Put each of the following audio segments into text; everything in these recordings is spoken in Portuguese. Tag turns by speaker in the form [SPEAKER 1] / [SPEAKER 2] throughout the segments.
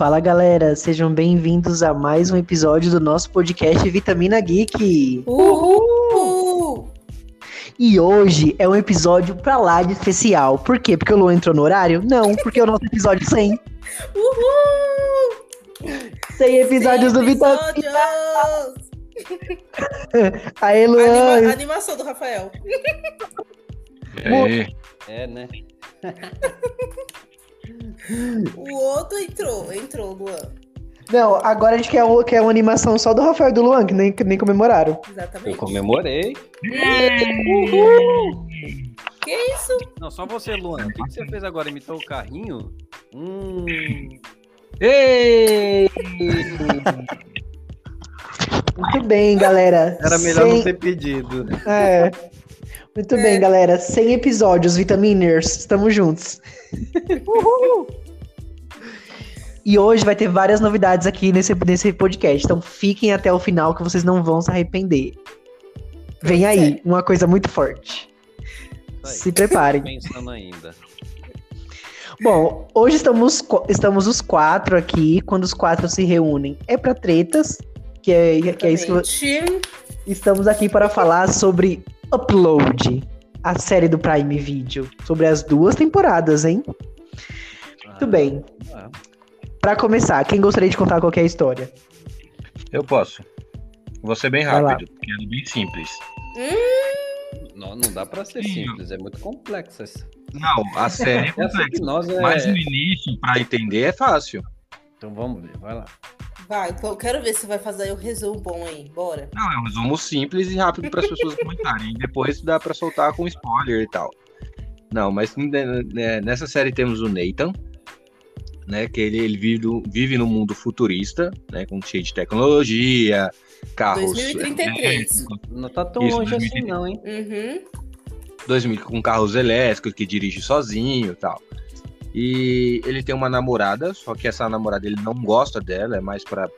[SPEAKER 1] Fala galera, sejam bem-vindos a mais um episódio do nosso podcast Vitamina Geek.
[SPEAKER 2] Uhul!
[SPEAKER 1] E hoje é um episódio pra lá de especial. Por quê? Porque o Luan entrou no horário? Não, porque é o nosso episódio 100.
[SPEAKER 2] Uhul!
[SPEAKER 1] 100 episódios do Vitamina.
[SPEAKER 2] Episódios!
[SPEAKER 1] Aê,
[SPEAKER 2] Anima-
[SPEAKER 1] Luan.
[SPEAKER 2] animação do Rafael.
[SPEAKER 3] É,
[SPEAKER 4] É, né?
[SPEAKER 2] O outro entrou, entrou, Luan.
[SPEAKER 1] Não, agora a gente quer, quer uma animação só do Rafael e do Luan, que nem, que nem comemoraram.
[SPEAKER 4] Eu
[SPEAKER 2] Exatamente.
[SPEAKER 4] comemorei.
[SPEAKER 2] Que isso?
[SPEAKER 4] Não, só você, Luan. O que, que você fez agora? Imitou o carrinho? Hum.
[SPEAKER 3] Ei!
[SPEAKER 1] Muito bem, galera.
[SPEAKER 4] Era melhor
[SPEAKER 1] 100
[SPEAKER 4] não ter pedido.
[SPEAKER 1] É. Muito bem, galera. 100 episódios, Vitaminers. Estamos juntos. E hoje vai ter várias novidades aqui nesse, nesse podcast. Então fiquem até o final que vocês não vão se arrepender. Vem aí, uma coisa muito forte.
[SPEAKER 4] Aí.
[SPEAKER 1] Se preparem.
[SPEAKER 4] Pensando ainda.
[SPEAKER 1] Bom, hoje estamos, estamos os quatro aqui. Quando os quatro se reúnem, é pra tretas. Que é, que é isso que. Estamos aqui para falar sobre Upload, a série do Prime Video, sobre as duas temporadas, hein? Muito bem.
[SPEAKER 4] Ah,
[SPEAKER 1] Para começar, quem gostaria de contar qual que é a história?
[SPEAKER 3] Eu posso. Vou ser bem rápido, porque é bem simples.
[SPEAKER 4] não, não dá pra ser
[SPEAKER 3] Sim.
[SPEAKER 4] simples, é muito complexo. essa-
[SPEAKER 3] Não, a série é complexa.
[SPEAKER 4] é.
[SPEAKER 3] Mas no início, pra entender, é fácil.
[SPEAKER 4] Então vamos ver, vai lá.
[SPEAKER 2] Vai, então eu quero ver se vai fazer o resumo bom aí. Bora.
[SPEAKER 3] Não, é um resumo simples e rápido para as pessoas comentarem. E depois dá pra soltar com spoiler e tal. Não, mas né, né, nessa série temos o Nathan, né? Que ele, ele vive, do- vive no mundo futurista, né? Com cheio de tecnologia, carros.
[SPEAKER 2] 2033.
[SPEAKER 3] elétricos,
[SPEAKER 4] Não tá tão
[SPEAKER 3] Isso,
[SPEAKER 4] longe assim,
[SPEAKER 3] 2020.
[SPEAKER 4] não, hein?
[SPEAKER 2] Uhum.
[SPEAKER 3] 2000 com carros elétricos que dirige sozinho e tal. E ele tem uma namorada, só que essa namorada ele não gosta dela, é mais pra,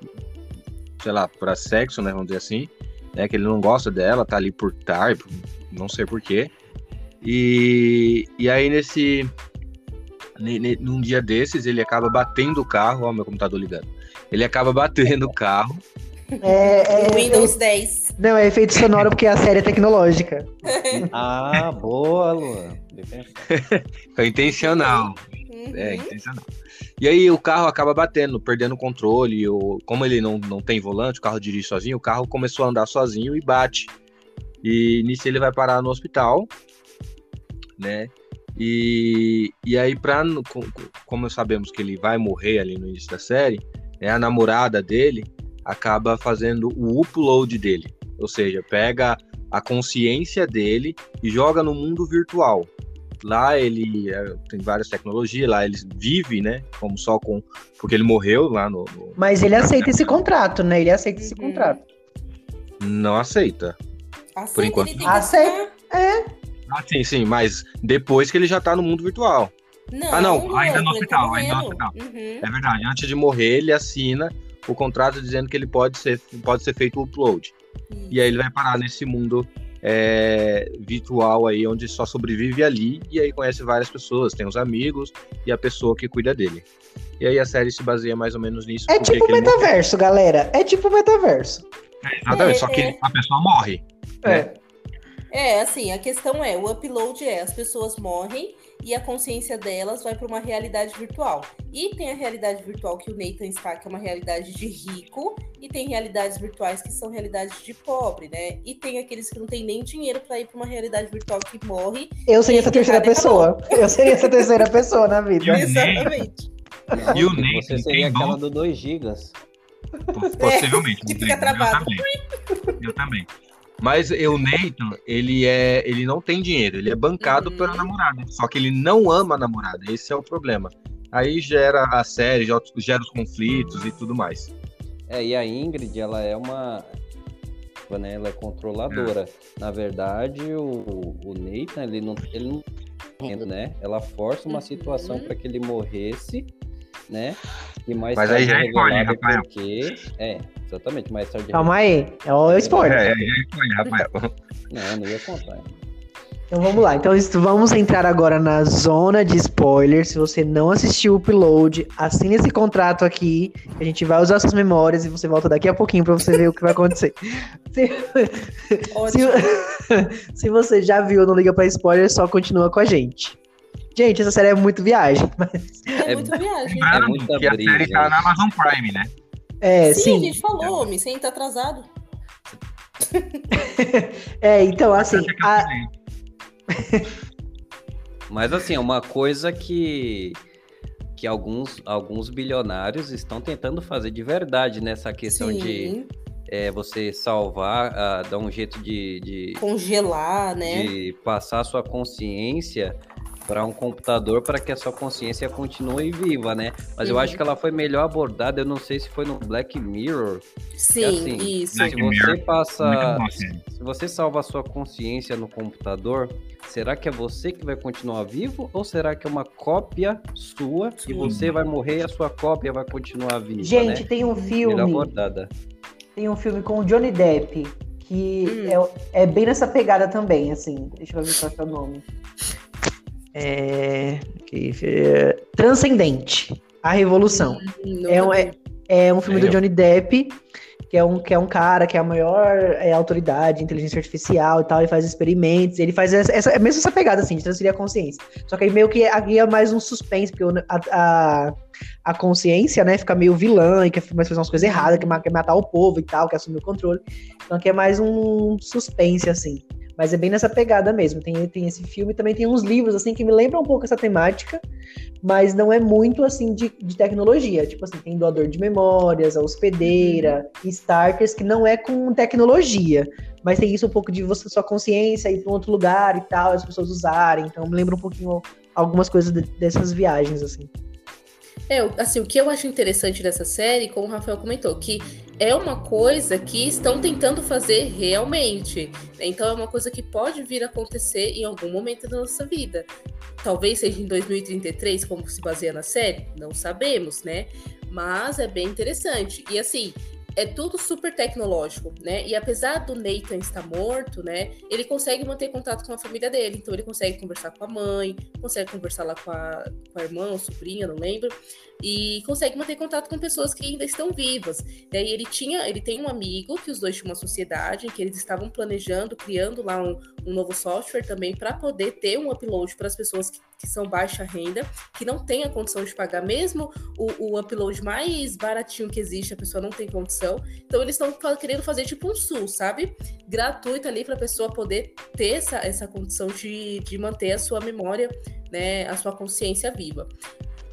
[SPEAKER 3] sei lá, pra sexo, né, vamos dizer assim, né, que ele não gosta dela, tá ali por tar, não sei porquê. E, e aí nesse, ne- ne- num dia desses, ele acaba batendo o carro, ó meu computador ligando, ele acaba batendo o carro,
[SPEAKER 1] É, é-
[SPEAKER 2] Windows 10.
[SPEAKER 1] não, é efeito sonoro porque a série é tecnológica.
[SPEAKER 4] Ah, boa, Luan.
[SPEAKER 3] Foi intencional.
[SPEAKER 2] Uhum.
[SPEAKER 3] É, intencional. E aí o carro acaba batendo, perdendo o controle. O, como ele não, não tem volante, o carro dirige sozinho, o carro começou a andar sozinho e bate. E nisso ele vai parar no hospital, né? E, e aí, pra, como sabemos que ele vai morrer ali no início da série, né, a namorada dele acaba fazendo o upload dele. Ou seja, pega a consciência dele e joga no mundo virtual. Lá ele é, tem várias tecnologias, lá ele vive, né? Como só com. Porque ele morreu lá no. no-
[SPEAKER 1] Mas ele aceita esse contrato, né? Ele aceita esse
[SPEAKER 2] Uhum.
[SPEAKER 1] contrato.
[SPEAKER 3] Não aceita.
[SPEAKER 2] Aceita,
[SPEAKER 3] Por enquanto.
[SPEAKER 2] ele tem que
[SPEAKER 1] Aceita.
[SPEAKER 2] ficar-
[SPEAKER 3] Ah, sim, sim, mas depois que ele já tá no mundo virtual.
[SPEAKER 2] Não,
[SPEAKER 3] Ah, não,
[SPEAKER 2] Luan,
[SPEAKER 3] ainda no
[SPEAKER 2] tá
[SPEAKER 3] hospital, ainda no hospital.
[SPEAKER 2] Uhum.
[SPEAKER 3] É verdade. Antes de morrer, ele assina o contrato dizendo que ele pode ser, pode ser feito o upload. E aí ele vai parar nesse mundo é, virtual aí, onde só sobrevive ali, e aí conhece várias pessoas, tem os amigos e a pessoa que cuida dele. E aí a série se baseia mais ou menos nisso.
[SPEAKER 1] É tipo metaverso, galera. É tipo metaverso.
[SPEAKER 3] Exatamente,
[SPEAKER 2] É,
[SPEAKER 3] só que
[SPEAKER 2] é.
[SPEAKER 3] a pessoa morre.
[SPEAKER 1] É.
[SPEAKER 2] É, assim, a questão é, o upload é, as pessoas morrem e a consciência delas vai para uma realidade virtual. E tem a realidade virtual que o Nathan está, que é uma realidade de rico, e tem realidades virtuais que são realidades de pobre, né? E tem aqueles que não têm nem dinheiro para ir para uma realidade virtual que morre.
[SPEAKER 1] Eu seria essa terceira pessoa. Eu seria essa terceira pessoa na vida.
[SPEAKER 2] Exatamente.
[SPEAKER 3] E o
[SPEAKER 4] Você
[SPEAKER 3] Nathan
[SPEAKER 4] seria
[SPEAKER 3] tem
[SPEAKER 4] aquela do 2 gigas.
[SPEAKER 3] Possivelmente.
[SPEAKER 2] que
[SPEAKER 3] não
[SPEAKER 2] fica travado.
[SPEAKER 3] Eu também. Eu também. Mas o Nathan, ele é, ele não tem dinheiro, ele é bancado
[SPEAKER 2] Uhum.
[SPEAKER 3] pela namorada. Só que ele não ama a namorada, esse é o problema. Aí gera a série, gera os- conflitos e tudo mais.
[SPEAKER 4] É, e a Ingrid, ela é uma. Né, ela é controladora. Na verdade, o, o Nathan, ele não. Ele não né? Ela força uma
[SPEAKER 2] Uhum.
[SPEAKER 4] situação para que ele morresse, né? E mais
[SPEAKER 3] Mas
[SPEAKER 4] tarde
[SPEAKER 3] aí já é spoiler, Rafael.
[SPEAKER 4] porque. É, exatamente. Mais tarde.
[SPEAKER 1] Calma aí. É o spoiler.
[SPEAKER 3] É, é, é, Rafael.
[SPEAKER 4] Não, não ia contar.
[SPEAKER 1] Então vamos lá. Então vamos entrar agora na zona de spoilers. Se você não assistiu o upload, assine esse contrato aqui. A gente vai usar suas memórias e você volta daqui a pouquinho pra você ver o que vai acontecer. Se, se, se você já viu, não liga pra spoiler, só continua com a gente. Gente, essa série é muito viagem, mas
[SPEAKER 2] É,
[SPEAKER 4] É-
[SPEAKER 2] muita viagem.
[SPEAKER 4] Muita
[SPEAKER 3] que a série tá
[SPEAKER 4] gente.
[SPEAKER 3] na Amazon Prime, né?
[SPEAKER 1] é,
[SPEAKER 2] sim,
[SPEAKER 1] sim.
[SPEAKER 2] a gente falou, homem, sem tá atrasado.
[SPEAKER 1] É, então assim, a-
[SPEAKER 3] fiz.
[SPEAKER 4] Mas assim, é uma coisa que que alguns, alguns bilionários estão tentando fazer de verdade nessa questão de
[SPEAKER 2] Sim,
[SPEAKER 4] é, você salvar, ah, dar um jeito de, de,
[SPEAKER 2] congelar, né?
[SPEAKER 4] de passar a sua consciência para um computador para que a sua consciência continue viva, né? Mas eu
[SPEAKER 2] Uhum.
[SPEAKER 4] acho que ela foi melhor abordada, eu não sei se foi no Black Mirror.
[SPEAKER 2] Sim,
[SPEAKER 4] assim,
[SPEAKER 2] isso.
[SPEAKER 3] Black
[SPEAKER 4] Se
[SPEAKER 3] Mirror.
[SPEAKER 4] você passa,
[SPEAKER 3] bom, assim.
[SPEAKER 4] se você salva a sua consciência no computador, será que é você que vai continuar vivo ou será que é uma cópia sua e
[SPEAKER 2] Sim.
[SPEAKER 4] você vai morrer e a sua cópia vai continuar viva,
[SPEAKER 1] gente,
[SPEAKER 4] né?
[SPEAKER 1] tem um
[SPEAKER 4] Melhor
[SPEAKER 1] filme.
[SPEAKER 4] abordada.
[SPEAKER 1] Tem um filme com o Johnny Depp que
[SPEAKER 2] Hum.
[SPEAKER 1] é, é bem nessa pegada também, assim. Deixa eu ver qual é o nome. É, que- é, Transcendente. A Revolução.
[SPEAKER 2] Nunca
[SPEAKER 1] É um-
[SPEAKER 2] vi.
[SPEAKER 1] É um filme
[SPEAKER 3] É,
[SPEAKER 1] do Johnny Depp, que é um, que é um cara que é a maior é, autoridade de inteligência artificial e tal, ele faz experimentos, ele faz essa, essa, é mesmo essa pegada, assim, de transferir a consciência. Só que aí meio que aqui é mais um suspense, porque a, a, a consciência, né, fica meio vilã e quer mais fazer umas coisas erradas, quer matar o povo e tal, quer assumir o controle. Então aqui é mais um suspense, assim. Mas é bem nessa pegada mesmo. Tem, tem esse filme, também tem uns livros, assim, que me lembram um pouco essa temática, mas não é muito, assim, de, de tecnologia. Tipo assim, tem doador de memórias, a hospedeira, starters, que não é com tecnologia. Mas tem isso um pouco de você, sua consciência ir para um outro lugar e tal, as pessoas usarem. Então me lembra um pouquinho algumas coisas de- dessas viagens, assim.
[SPEAKER 2] É, assim, o que eu acho interessante dessa série, como o Rafael comentou, que é uma coisa que estão tentando fazer realmente. Então é uma coisa que pode vir a acontecer em algum momento da nossa vida. Talvez seja em 2033, como se baseia na série, não sabemos, né? Mas é bem interessante. E assim, é tudo super tecnológico, né? E apesar do Nathan estar morto, né? Ele consegue manter contato com a família dele. Então ele consegue conversar com a mãe, consegue conversar lá com a, com a irmã ou sobrinha, não lembro. E consegue manter contato com pessoas que ainda estão vivas. Daí ele tinha, ele tem um amigo que os dois tinham uma sociedade, que eles estavam planejando, criando lá um, um novo software também para poder ter um upload para as pessoas que, que são baixa renda, que não têm a condição de pagar mesmo o, o upload mais baratinho que existe, a pessoa não tem condição. Então eles estão querendo fazer tipo um SUS, sabe? Gratuito ali para a pessoa poder ter essa, essa condição de, de manter a sua memória, né, a sua consciência viva.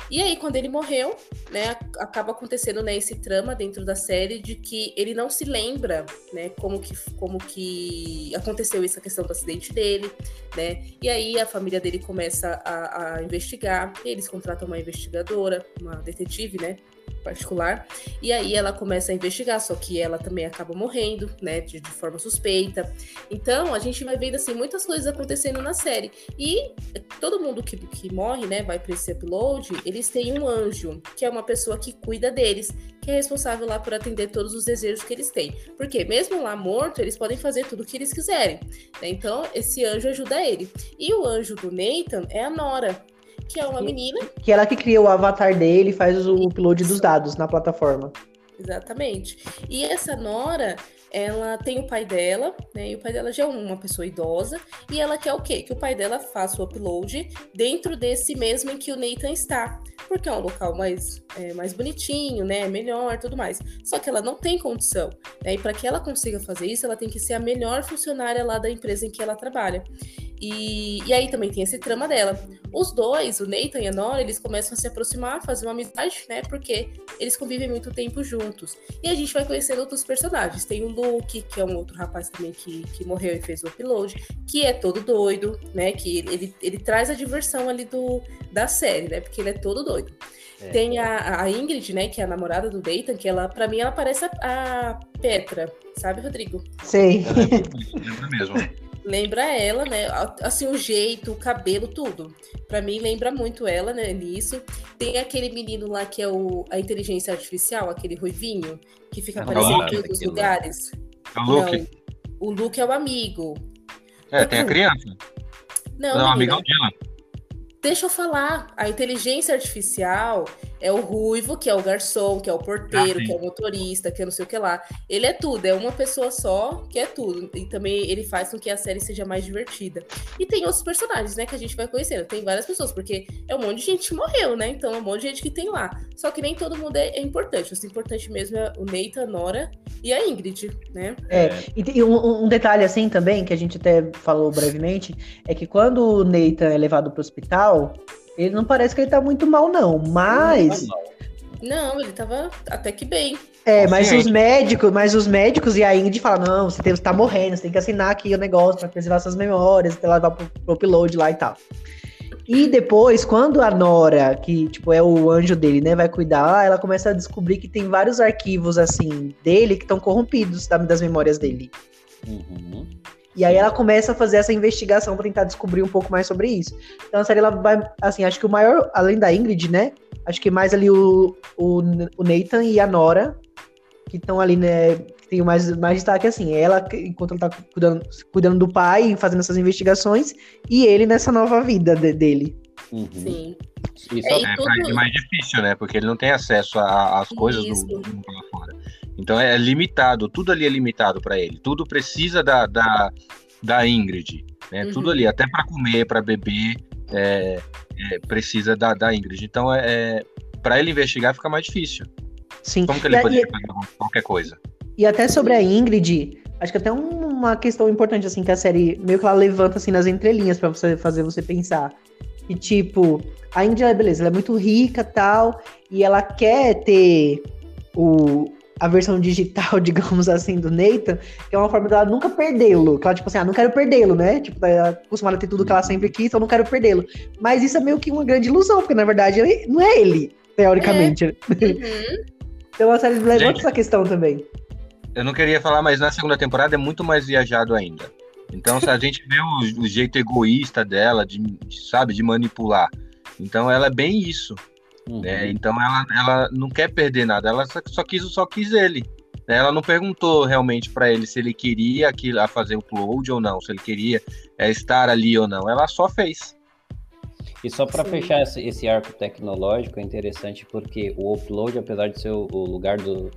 [SPEAKER 2] E aí, quando ele morreu, né, acaba acontecendo né, esse trama dentro da série de que ele não se lembra, né, como que, como que aconteceu essa questão do acidente dele, né? E aí a família dele começa a, a investigar, eles contratam uma investigadora, uma detetive, né, particular, e aí ela começa a investigar, só que ela também acaba morrendo, né, de, de forma suspeita. Então, a gente vai vendo, assim, muitas coisas acontecendo na série. E todo mundo que, que morre, né, vai para esse upload, eles têm um anjo, que é uma pessoa que cuida deles, que é responsável lá por atender todos os desejos que eles têm. Porque mesmo lá morto, eles podem fazer tudo o que eles quiserem. né? Então, esse anjo ajuda ele. E o anjo do Nathan é a Nora, que é uma menina
[SPEAKER 1] Que ela que cria o avatar dele e faz o upload dos dados na plataforma.
[SPEAKER 2] Exatamente. E essa Nora, ela tem o pai dela, né? E o pai dela já é uma pessoa idosa. E ela quer o quê? Que o pai dela faça o upload dentro desse mesmo em que o Nathan está. Porque é um local mais, é, mais bonitinho, né? Melhor tudo mais. Só que ela não tem condição. Né? E para que ela consiga fazer isso, ela tem que ser a melhor funcionária lá da empresa em que ela trabalha. E, e aí também tem esse trama dela. Os dois, o Nathan e a Nora, eles começam a se aproximar, fazer uma amizade, né? Porque eles convivem muito tempo juntos. E a gente vai conhecendo outros personagens. Tem o Luke, que é um outro rapaz também que, que morreu e fez o upload, que é todo doido, né? Que ele, ele, ele traz a diversão ali do, da série, né? Porque ele é todo doido.
[SPEAKER 4] É.
[SPEAKER 2] Tem a, a Ingrid, né? Que é a namorada do Nathan, que ela, pra mim, ela parece a, a Petra, sabe, Rodrigo?
[SPEAKER 1] Sei.
[SPEAKER 3] Lembra mesmo.
[SPEAKER 2] Lembra ela, né? Assim, o jeito, o cabelo, tudo. Pra mim, lembra muito ela, né? Nisso. Tem aquele menino lá que é o, a inteligência artificial, aquele ruivinho, que fica
[SPEAKER 4] Ah,
[SPEAKER 2] aparecendo em todos os lugares.
[SPEAKER 3] É o Luke.
[SPEAKER 2] Não, o Luke é o amigo.
[SPEAKER 3] É, tem a criança.
[SPEAKER 2] Não,
[SPEAKER 3] Não,
[SPEAKER 2] menina,
[SPEAKER 3] amigão Dylan.
[SPEAKER 2] deixa eu falar. A inteligência artificial é o ruivo, que é o garçom, que é o porteiro,
[SPEAKER 3] Ah,
[SPEAKER 2] que é o motorista, que é não sei o que lá. Ele é tudo, é uma pessoa só que é tudo. E também ele faz com que a série seja mais divertida. E tem outros personagens, né, que a gente vai conhecendo. Tem várias pessoas, porque é um monte de gente que morreu, né? Então é um monte de gente que tem lá. Só que nem todo mundo é, é importante. O importante mesmo é o Nathan, a Nora e a Ingrid, né?
[SPEAKER 1] É, e tem um, um detalhe assim também, que a gente até falou brevemente, é que quando o Nathan é levado pro hospital, ele não parece que ele tá muito mal, não. Mas.
[SPEAKER 2] Não, ele tava até que bem.
[SPEAKER 1] É, mas os
[SPEAKER 3] Consciente.
[SPEAKER 1] médicos, mas os médicos e a Ingrid falam, não, você, tem, você tá morrendo, você tem que assinar aqui o negócio pra preservar suas memórias, até levar pro, pro upload lá e tal. E depois, quando a Nora, que tipo é o anjo dele, né, vai cuidar, ela começa a descobrir que tem vários arquivos assim dele que estão corrompidos da- das memórias dele.
[SPEAKER 4] Uhum.
[SPEAKER 1] E aí ela começa a fazer essa investigação pra tentar descobrir um pouco mais sobre isso. Então a série ela vai, assim, acho que o maior, além da Ingrid, né? Acho que mais ali o, o, o Nathan e a Nora, que estão ali, né? que Tem o mais, mais destaque assim, ela, enquanto ela tá cuidando, cuidando do pai, fazendo essas investigações, e ele nessa nova vida de- dele.
[SPEAKER 4] Uhum.
[SPEAKER 2] Sim.
[SPEAKER 4] E
[SPEAKER 2] É,
[SPEAKER 3] É
[SPEAKER 2] tudo-
[SPEAKER 3] pra ele mais difícil, né? Porque ele não tem acesso às coisas do,
[SPEAKER 2] Isso.
[SPEAKER 3] do mundo lá fora. Então é limitado, tudo ali é limitado pra ele. Tudo precisa da, da, da Ingrid, né?
[SPEAKER 2] Uhum.
[SPEAKER 3] Tudo ali, até pra comer, pra beber, é, é, precisa da, da Ingrid. Então é, é para ele investigar fica mais difícil.
[SPEAKER 1] Sim.
[SPEAKER 3] Como que ele poderia
[SPEAKER 1] e-
[SPEAKER 3] fazer qualquer coisa?
[SPEAKER 1] E até sobre a Ingrid, acho que até um- uma questão importante, assim, que a série meio que ela levanta, assim, nas entrelinhas pra você fazer você pensar. E, tipo, a Ingrid, ela, beleza, ela é muito rica tal, e ela quer ter o, a versão digital, digamos assim, do Nathan, que é uma forma dela nunca perdê-lo. Que ela, tipo assim, ah, não quero perdê-lo, né? Tipo, ela é acostumada a ter tudo que ela sempre quis, então não quero perdê-lo. Mas isso é meio que uma grande ilusão, porque na verdade ele- não é ele, teoricamente.
[SPEAKER 2] Uhum.
[SPEAKER 1] Então a série levanta
[SPEAKER 3] Gente.
[SPEAKER 1] essa questão também.
[SPEAKER 3] Eu não queria falar, mas na segunda temporada é muito mais viajado ainda. Então, se a gente vê o, o jeito egoísta dela, de, de, sabe, de manipular. Então, ela é bem isso.
[SPEAKER 4] Uhum.
[SPEAKER 3] né? Então, ela, ela não quer perder nada. Ela só, só quis, só quis ele. né? Ela não perguntou realmente para ele se ele queria aquilo, a fazer o upload ou não, se ele queria é, estar ali ou não. Ela só fez.
[SPEAKER 4] E só para fechar esse, esse arco tecnológico é interessante porque o upload, apesar de ser o, o lugar do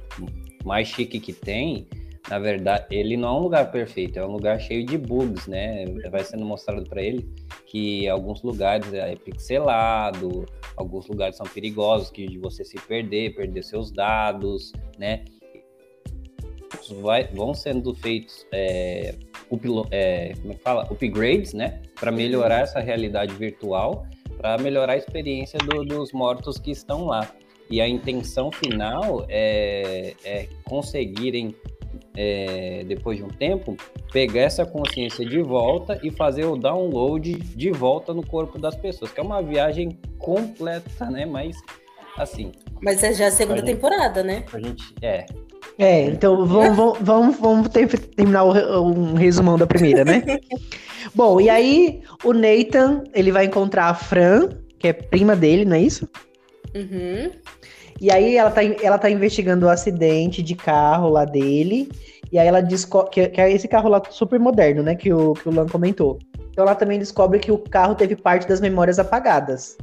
[SPEAKER 4] mais chique que tem, na verdade, ele não é um lugar perfeito, é um lugar cheio de bugs, né? Vai sendo mostrado para ele que alguns lugares é pixelado, alguns lugares são perigosos, que de você se perder, perder seus dados, né? Vai, vão sendo feitos é, é, como é que fala? upgrades, né? Para melhorar essa realidade virtual, para melhorar a experiência do- dos mortos que estão lá. E a intenção final é, é conseguirem, é, depois de um tempo, pegar essa consciência de volta e fazer o download de volta no corpo das pessoas, que é uma viagem completa, né? Mas, assim,
[SPEAKER 2] Mas é já a segunda
[SPEAKER 4] Pode-
[SPEAKER 2] temporada, né?
[SPEAKER 4] a gente. É.
[SPEAKER 1] É, então vamos, vamos, vamos, vamos ter- terminar o um resumão da primeira, né? Bom, e aí o Nathan, ele vai encontrar a Fran, que é prima dele, não é isso?
[SPEAKER 2] Uhum.
[SPEAKER 1] E aí ela tá, ela tá investigando o acidente de carro lá dele, e aí ela descobre, que, que é esse carro lá super moderno, né, que o, que o Lan comentou. Então ela também descobre que o carro teve parte das memórias apagadas.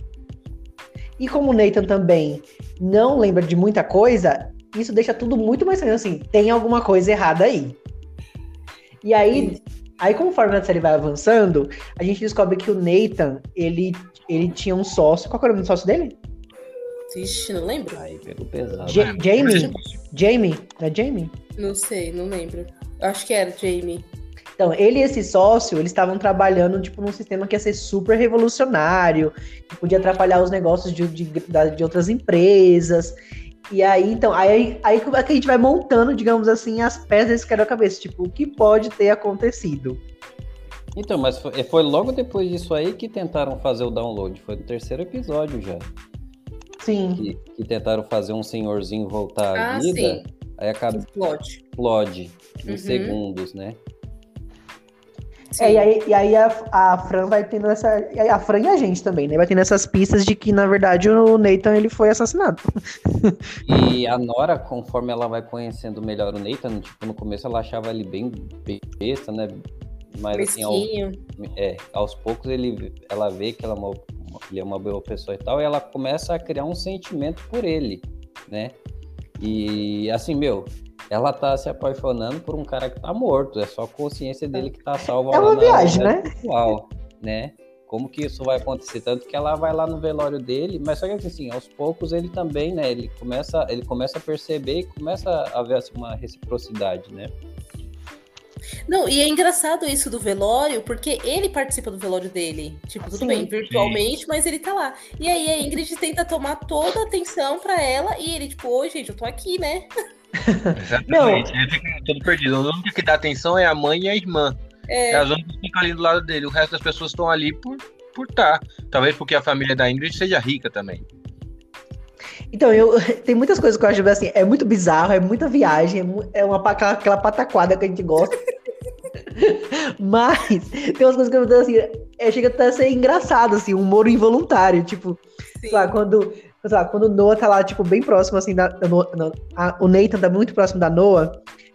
[SPEAKER 1] E como o Nathan também não lembra de muita coisa, isso deixa tudo muito mais estranho, assim, tem alguma coisa errada aí. E aí, aí conforme a série vai avançando, a gente descobre que o Nathan, ele, ele tinha um sócio, qual era o nome do sócio dele?
[SPEAKER 2] Vixe, não lembro.
[SPEAKER 4] Aí pegou pesado.
[SPEAKER 1] Ja- Jamie? Jamie? Não é Jamie?
[SPEAKER 2] Não sei, não lembro. Acho que era Jamie.
[SPEAKER 1] Então, ele e esse sócio, eles estavam trabalhando, tipo, num sistema que ia ser super revolucionário, que podia atrapalhar os negócios de, de, de outras empresas. E aí, então, aí, aí que a gente vai montando, digamos assim, as peças desse quebra-cabeça. Tipo, o que pode ter acontecido?
[SPEAKER 4] Então, mas foi, foi logo depois disso aí que tentaram fazer o download. Foi no terceiro episódio já.
[SPEAKER 1] Sim.
[SPEAKER 4] Que, que tentaram fazer um senhorzinho voltar à
[SPEAKER 2] Ah,
[SPEAKER 4] vida.
[SPEAKER 2] sim.
[SPEAKER 4] Aí acaba
[SPEAKER 2] Explode.
[SPEAKER 4] explode em
[SPEAKER 2] Uhum.
[SPEAKER 4] segundos, né?
[SPEAKER 1] É, e aí, e aí a, a Fran vai tendo essa. A Fran e a gente também, né? Vai tendo essas pistas de que, na verdade, o Nathan ele foi assassinado.
[SPEAKER 4] E a Nora, conforme ela vai conhecendo melhor o Nathan, tipo, no começo ela achava ele bem besta, né? mas assim, ao,
[SPEAKER 2] Mesquinho.
[SPEAKER 4] é, aos poucos ele, ela vê que ela é uma, ele é uma boa pessoa e tal, e ela começa a criar um sentimento por ele, né? E assim, meu, ela tá se apaixonando por um cara que tá morto, é só a consciência dele que tá salva
[SPEAKER 1] É uma
[SPEAKER 4] na
[SPEAKER 1] viagem, né?
[SPEAKER 4] virtual, né? Como que isso vai acontecer? Tanto que ela vai lá no velório dele, mas só que assim, aos poucos ele também, né? Ele começa, ele começa a perceber e começa a ver assim, uma reciprocidade, né?
[SPEAKER 2] Não, e é engraçado isso do velório, porque ele participa do velório dele. Tipo, tudo
[SPEAKER 1] Sim.
[SPEAKER 2] bem, virtualmente, mas ele tá lá. E aí a Ingrid tenta tomar toda a atenção pra ela e ele, tipo, oi, gente, eu tô aqui, né?
[SPEAKER 3] Exatamente. Ele fica todo perdido. O único que dá atenção é a mãe e a irmã. É. As únicas que ficam ali do lado dele. O resto das pessoas estão ali por por tá. Talvez porque a família da Ingrid seja rica também.
[SPEAKER 1] Então, eu tem muitas coisas que eu acho assim, é muito bizarro, é muita viagem, é, é uma aquela, aquela pataquada que a gente gosta. Mas tem umas coisas que eu tô assim, é, chega até a ser engraçado, assim, um humor involuntário, tipo, sei lá, quando, sei lá, quando o Noah tá lá, tipo, bem próximo, assim, da, da não, a- o Nathan tá muito próximo da Noah,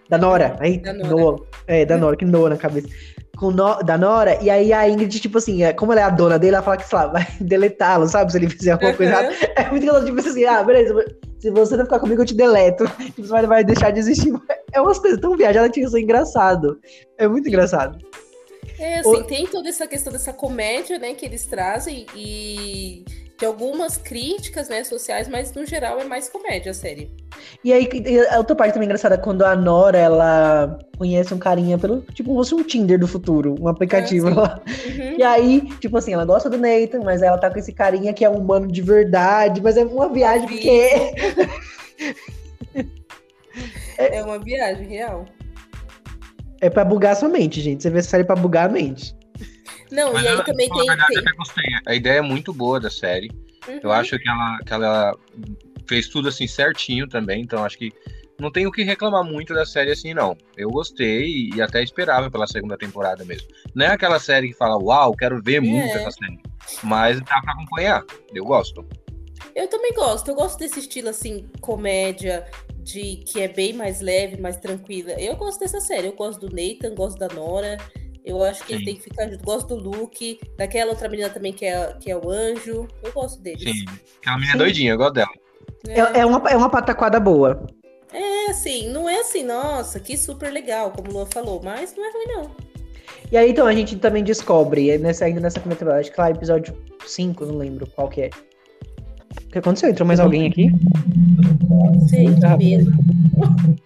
[SPEAKER 1] da Nora, aí,
[SPEAKER 2] Da Nora.
[SPEAKER 1] Noah, é, da Nora, que Noah na cabeça. Com no, da Nora, e aí a Ingrid, tipo assim, é, como ela é a dona dele, ela fala que, sei lá, vai deletá-lo, sabe? Se ele fizer alguma coisa errada. É muito engraçado, tipo assim, ah, beleza, se você não ficar comigo, eu te deleto. Tipo, Você vai, vai deixar de existir. É umas coisas tão viajadas que isso é engraçado. É muito engraçado.
[SPEAKER 2] É, assim,
[SPEAKER 1] O-
[SPEAKER 2] tem toda essa questão dessa comédia, né, que eles trazem e de algumas críticas, né, sociais, mas no geral é mais comédia a série.
[SPEAKER 1] E aí, a outra parte também engraçada, quando a Nora, ela conhece um carinha pelo, tipo, como se fosse um Tinder do futuro, um aplicativo
[SPEAKER 2] Ah,
[SPEAKER 1] lá.
[SPEAKER 2] Uhum.
[SPEAKER 1] E aí, tipo assim, ela gosta do Nathan, mas ela tá com esse carinha que é um humano de verdade, mas é uma viagem porque...
[SPEAKER 2] É uma viagem real.
[SPEAKER 1] É pra bugar sua mente, gente. Você vê essa série pra bugar a mente.
[SPEAKER 2] Não,
[SPEAKER 3] Mas
[SPEAKER 2] e aí
[SPEAKER 3] eu-
[SPEAKER 2] também tem.
[SPEAKER 3] verdade, eu
[SPEAKER 2] tem-
[SPEAKER 3] até gostei. A ideia é muito boa da série. Eu
[SPEAKER 2] Uhum.
[SPEAKER 3] acho que ela, que ela fez tudo assim certinho também, então acho que não tem o que reclamar muito da série assim, não. Eu gostei e até esperava pela segunda temporada mesmo. Não é aquela série que fala, uau, quero ver muito
[SPEAKER 2] É.
[SPEAKER 3] essa série. Mas dá pra acompanhar. Eu gosto.
[SPEAKER 2] Eu também gosto. Eu gosto desse estilo assim, comédia, de que é bem mais leve, mais tranquila. Eu gosto dessa série. Eu gosto do Nathan, gosto da Nora. Eu acho que
[SPEAKER 3] Sim.
[SPEAKER 2] têm que ficar juntos. Gosto do Luke, daquela outra menina também que é, que é o anjo. Eu gosto deles.
[SPEAKER 3] Sim. Aquela menina
[SPEAKER 1] Sim.
[SPEAKER 3] doidinha, eu gosto dela.
[SPEAKER 1] É, é uma, é uma pataquada boa.
[SPEAKER 2] É assim, não é assim, nossa, que super legal, como o Lua falou, mas não é ruim, não.
[SPEAKER 1] E aí, então, a gente também descobre, é nessa, ainda nessa primeira temporada, acho que lá episódio 5, não lembro qual que é. O que aconteceu? Entrou mais alguém aqui?
[SPEAKER 2] Sei,
[SPEAKER 1] Ah,
[SPEAKER 2] medo.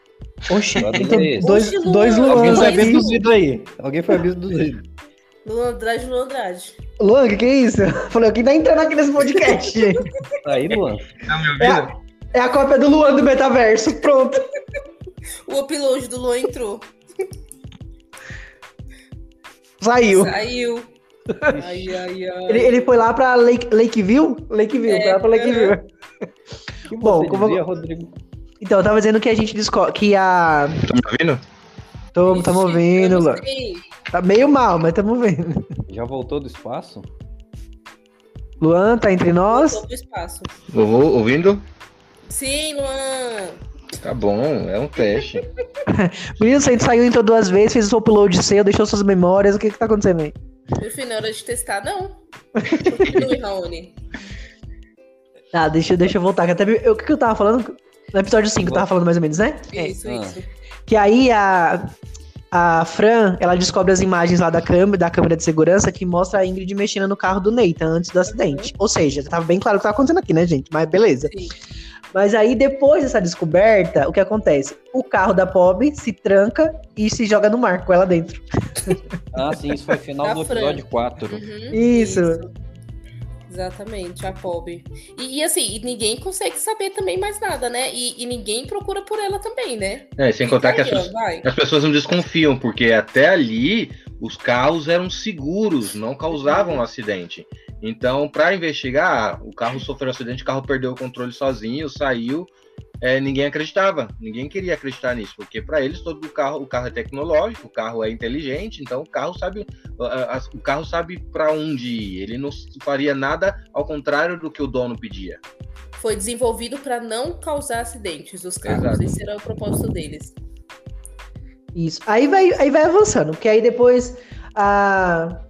[SPEAKER 1] Oxi, então, dois,
[SPEAKER 2] Oxi, Luan,
[SPEAKER 1] dois Luans
[SPEAKER 4] foi
[SPEAKER 2] vai
[SPEAKER 1] aqui.
[SPEAKER 4] abduzido aí. Alguém foi abduzido.
[SPEAKER 2] Luan Andrade, Luan Andrade.
[SPEAKER 1] Luan, o que, que é isso? Falei, quem tá entrando aqui nesse podcast? gente?
[SPEAKER 4] Tá aí, Luan.
[SPEAKER 3] Tá me
[SPEAKER 1] É a, é a cópia do Luan do metaverso, pronto.
[SPEAKER 2] O upload do Luan entrou.
[SPEAKER 1] Saiu.
[SPEAKER 2] Saiu. Ai, ai, ai.
[SPEAKER 1] Ele, ele foi lá pra Lake, Lakeview? Lakeview,
[SPEAKER 2] É,
[SPEAKER 1] foi lá pra Lakeview.
[SPEAKER 4] Que
[SPEAKER 1] Bom, como-
[SPEAKER 4] dizia, Rodrigo?
[SPEAKER 1] Então, eu tava dizendo que a gente descobre que a.
[SPEAKER 3] Tá me ouvindo?
[SPEAKER 1] Tô, tamo
[SPEAKER 2] não
[SPEAKER 1] Luan. Tá meio mal, mas tamo vendo.
[SPEAKER 4] Já voltou do espaço?
[SPEAKER 1] Luan, tá entre nós?
[SPEAKER 2] Voltou pro espaço.
[SPEAKER 3] Vou ouvindo?
[SPEAKER 2] Sim, Luan.
[SPEAKER 3] Tá bom, é um teste.
[SPEAKER 1] Menino, você saiu entrou duas vezes, fez o upload seu, deixou suas memórias. O que que tá acontecendo aí?
[SPEAKER 2] Não é hora de testar, não. Continue, Raoni.
[SPEAKER 1] Tá, deixa, deixa eu voltar. que até eu- O que, que eu tava falando? No episódio 5, eu tava falando mais ou menos, né? É.
[SPEAKER 2] Isso,
[SPEAKER 4] Ah.
[SPEAKER 2] isso.
[SPEAKER 1] Que aí a, a Fran, ela descobre as imagens lá da câmera, da câmera de segurança que mostra a Ingrid mexendo no carro do Nathan antes do acidente. Ou seja, tava bem claro o que tava acontecendo aqui, né, gente? Mas beleza.
[SPEAKER 2] Sim.
[SPEAKER 1] Mas aí, depois dessa descoberta, o que acontece? O carro da Pob se tranca e se joga no mar com ela dentro.
[SPEAKER 4] Ah, sim, isso foi final
[SPEAKER 2] Da
[SPEAKER 4] do
[SPEAKER 2] Fran.
[SPEAKER 4] episódio 4.
[SPEAKER 2] Uhum,
[SPEAKER 1] Isso.
[SPEAKER 2] Exatamente, a Pob. E, e assim, e ninguém consegue saber também mais nada, né? E, e ninguém procura por ela também, né?
[SPEAKER 3] É, sem contar que
[SPEAKER 2] aí,
[SPEAKER 3] as, pessoas- as pessoas não desconfiam, porque até ali os carros eram seguros, não causavam acidente. Então, para investigar, o carro sofreu acidente, o carro perdeu o controle sozinho, saiu. É, ninguém acreditava, ninguém queria acreditar nisso, porque para eles todo o carro, o carro é tecnológico, o carro é inteligente, então o carro sabe, a- a- o carro sabe para onde ir. Ele não faria nada ao contrário do que o dono pedia.
[SPEAKER 2] Foi desenvolvido para não causar acidentes os carros.
[SPEAKER 3] Exato.
[SPEAKER 2] Esse era o propósito deles.
[SPEAKER 1] Isso. Aí vai, aí vai avançando, porque aí depois a,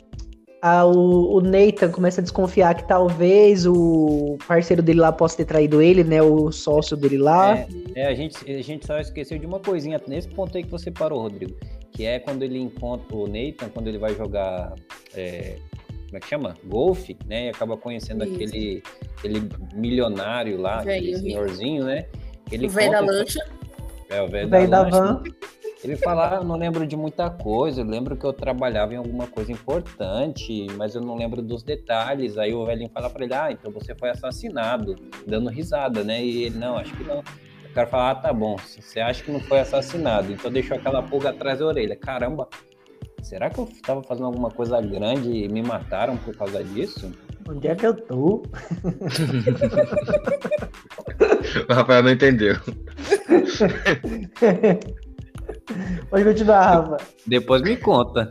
[SPEAKER 1] a, o, o Nathan começa a desconfiar que talvez o parceiro dele lá possa ter traído ele, né? O sócio dele lá.
[SPEAKER 4] É, é, a, gente, a gente só esqueceu de uma coisinha nesse ponto aí que você parou, Rodrigo. Que é quando ele encontra o Nathan, quando ele vai jogar. É, como é que chama? Golfe, né? E acaba conhecendo
[SPEAKER 2] Isso.
[SPEAKER 4] aquele, aquele milionário lá,
[SPEAKER 2] Velho
[SPEAKER 4] aquele senhorzinho, né? Ele
[SPEAKER 2] o velho da lancha.
[SPEAKER 4] É, o velho
[SPEAKER 1] O velho da
[SPEAKER 4] lancha.
[SPEAKER 1] van.
[SPEAKER 4] Ele fala, ah, eu não lembro de muita coisa, eu lembro que eu trabalhava em alguma coisa importante, mas eu não lembro dos detalhes. Aí o velhinho fala pra ele, ah, então você foi assassinado, dando risada, né? E ele, não, acho que não. O cara fala, ah, tá bom, se você acha que não foi assassinado, então deixou aquela pulga atrás da orelha. Caramba, será que eu tava fazendo alguma coisa grande e me mataram por causa disso?
[SPEAKER 1] Onde é que eu tô?
[SPEAKER 3] O Rafael não entendeu.
[SPEAKER 1] Pode continuar, Rafa.
[SPEAKER 4] Depois me conta.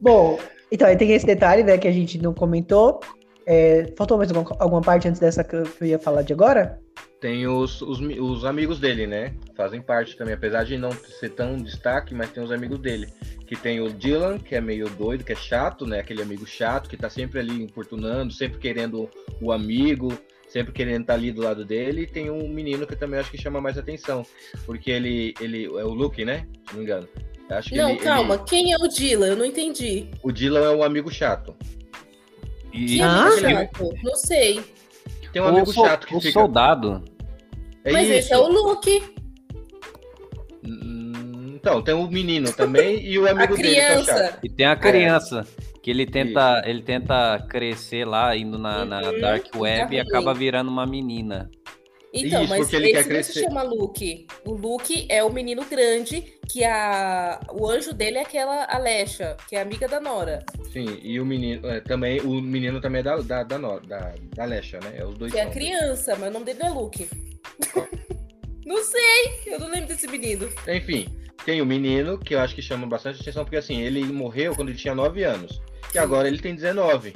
[SPEAKER 1] Bom, então aí tem esse detalhe, né, que a gente não comentou. É, faltou mais alguma, alguma parte antes dessa que eu, que eu ia falar de agora?
[SPEAKER 3] Tem os, os, os amigos dele, né? Fazem parte também, apesar de não ser tão destaque, mas tem os amigos dele. Que tem o Dylan, que é meio doido, que é chato, né? Aquele amigo chato que tá sempre ali importunando, sempre querendo o amigo, sempre querendo estar ali do lado dele. E tem um menino que também acho que chama mais atenção, porque ele, ele é o Luke, né? Se não me engano. Acho que
[SPEAKER 2] Não,
[SPEAKER 3] ele-
[SPEAKER 2] calma.
[SPEAKER 3] ele-
[SPEAKER 2] Quem é o Dylan? Eu não entendi.
[SPEAKER 3] o Dylan é o amigo chato.
[SPEAKER 4] E
[SPEAKER 2] Quem é
[SPEAKER 1] Ah?
[SPEAKER 2] o chato? Não sei.
[SPEAKER 3] Tem um amigo
[SPEAKER 4] o, sol-
[SPEAKER 3] chato que
[SPEAKER 4] o
[SPEAKER 3] fica.
[SPEAKER 4] soldado.
[SPEAKER 3] É
[SPEAKER 2] Mas
[SPEAKER 3] isso.
[SPEAKER 2] esse é o Luke.
[SPEAKER 3] Hum, Então, tem o menino também e o
[SPEAKER 2] A
[SPEAKER 3] amigo dele que é chato.
[SPEAKER 2] criança.
[SPEAKER 4] E tem a criança, que ele tenta, ele tenta crescer lá, indo na, na
[SPEAKER 2] Uhum,
[SPEAKER 4] Dark Web e
[SPEAKER 2] tá
[SPEAKER 4] acaba virando uma menina.
[SPEAKER 2] Então,
[SPEAKER 3] Isso,
[SPEAKER 2] mas
[SPEAKER 3] ele
[SPEAKER 2] esse
[SPEAKER 3] quer
[SPEAKER 2] não
[SPEAKER 3] crescer.
[SPEAKER 2] se chama Luke. O Luke é o menino grande, que a... o anjo dele é aquela Alexa, que é amiga da Nora.
[SPEAKER 3] Sim, e o menino é, também, o menino também é da, da, da, Nor- da, da Lesha, né? É os dois.
[SPEAKER 2] Que é a
[SPEAKER 3] são.
[SPEAKER 2] criança, mas o nome dele não é Luke. não sei, eu não lembro desse menino.
[SPEAKER 3] Enfim, tem o menino que eu acho que chama bastante atenção, porque assim, ele morreu quando ele tinha 9 anos. E agora ele tem 19.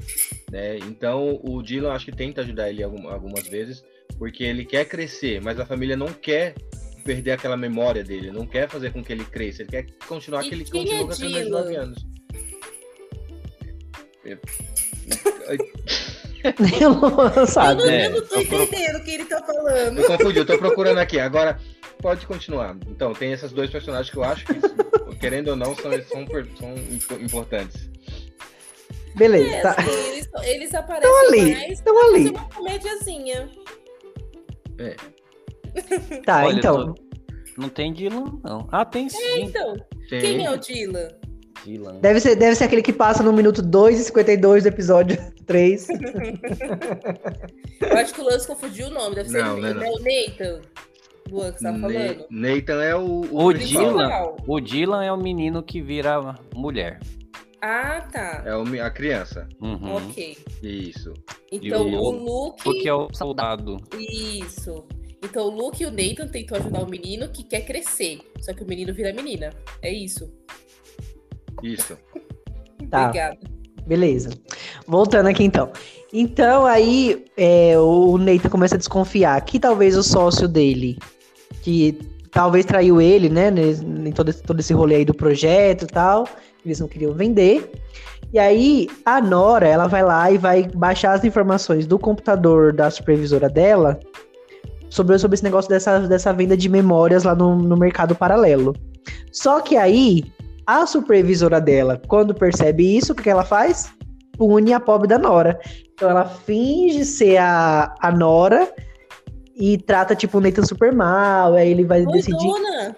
[SPEAKER 3] Né? Então o Dylan acho que tenta ajudar ele algum- algumas vezes, porque ele quer crescer, mas a família não quer perder aquela memória dele, não quer fazer com que ele cresça, ele quer continuar
[SPEAKER 2] E
[SPEAKER 3] que ele continue
[SPEAKER 2] é Dylan?
[SPEAKER 3] 9 anos.
[SPEAKER 1] Eu não
[SPEAKER 2] Eu
[SPEAKER 1] sabe.
[SPEAKER 2] não,
[SPEAKER 4] É,
[SPEAKER 2] eu não tô
[SPEAKER 4] eu pro-
[SPEAKER 2] entendendo o que ele tá falando.
[SPEAKER 3] Eu confundi, eu tô procurando aqui. Agora, pode continuar. Então, tem esses dois personagens que eu acho que, querendo ou não, são, são, são impo- importantes.
[SPEAKER 1] Beleza,
[SPEAKER 2] É,
[SPEAKER 1] tá.
[SPEAKER 2] assim, eles, eles aparecem
[SPEAKER 1] Estão ali,
[SPEAKER 2] mais
[SPEAKER 1] estão ali.
[SPEAKER 2] fazer uma comédiazinha.
[SPEAKER 1] Tá,
[SPEAKER 4] Olha,
[SPEAKER 1] então.
[SPEAKER 4] Não tem Dylan, não. Ah, tem sim.
[SPEAKER 2] Então,
[SPEAKER 3] Tem-
[SPEAKER 2] quem é o Dylan?
[SPEAKER 4] Dylan.
[SPEAKER 1] Deve ser, deve ser aquele que passa no minuto 2 e 52 do episódio 3.
[SPEAKER 2] Eu acho que o Lance confundiu o nome. Deve ser
[SPEAKER 3] Não,
[SPEAKER 2] o
[SPEAKER 3] não é não.
[SPEAKER 2] é o Nathan. Do que você tá falando.
[SPEAKER 3] Nathan é o,
[SPEAKER 4] O
[SPEAKER 3] principal.
[SPEAKER 4] Dylan, o Dylan é o menino que vira mulher.
[SPEAKER 2] Ah, tá.
[SPEAKER 3] É o a criança.
[SPEAKER 4] Uhum.
[SPEAKER 2] Ok.
[SPEAKER 3] Isso.
[SPEAKER 2] Então,
[SPEAKER 4] E o-
[SPEAKER 2] o Luke.
[SPEAKER 4] Porque é o soldado.
[SPEAKER 2] Isso. Então, o Luke e o Nathan tentam ajudar o menino que quer crescer. Só que o menino vira menina. É isso.
[SPEAKER 3] Isso.
[SPEAKER 1] Tá.
[SPEAKER 2] Obrigada.
[SPEAKER 1] Beleza. Voltando aqui então. Então aí é, o Nathan começa a desconfiar que talvez o sócio dele, que talvez traiu ele, né, em todo, esse- todo esse rolê aí do projeto e tal, eles não queriam vender. E aí a Nora, ela vai lá e vai baixar as informações do computador da supervisora dela sobre, sobre esse negócio dessa, dessa venda de memórias lá no, no mercado paralelo. Só que aí a supervisora dela, quando percebe isso, o que que ela faz? Pune a pobre da Nora. Então ela finge ser a, a Nora e trata tipo o Nathan super mal. Aí ele vai
[SPEAKER 2] Oi,
[SPEAKER 1] decidir.
[SPEAKER 2] dona!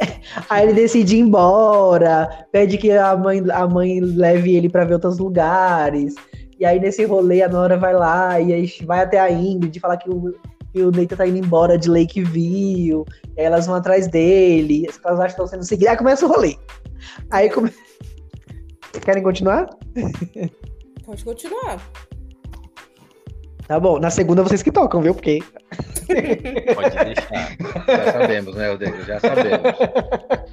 [SPEAKER 1] Aí ele decide ir embora, pede que a mãe, a mãe leve ele pra ver outros lugares. E aí nesse rolê a Nora vai lá e aí vai até a Ingrid falar que o, que o Nathan tá indo embora de Lakeview. E aí elas vão atrás dele, as elas acham que estão sendo seguidas. Aí começa o rolê. Aí come... Querem continuar?
[SPEAKER 2] Pode continuar.
[SPEAKER 1] Tá bom, na segunda vocês que tocam, viu? Porque.
[SPEAKER 4] Pode deixar.
[SPEAKER 3] Já sabemos, né, Rodrigo? Já sabemos.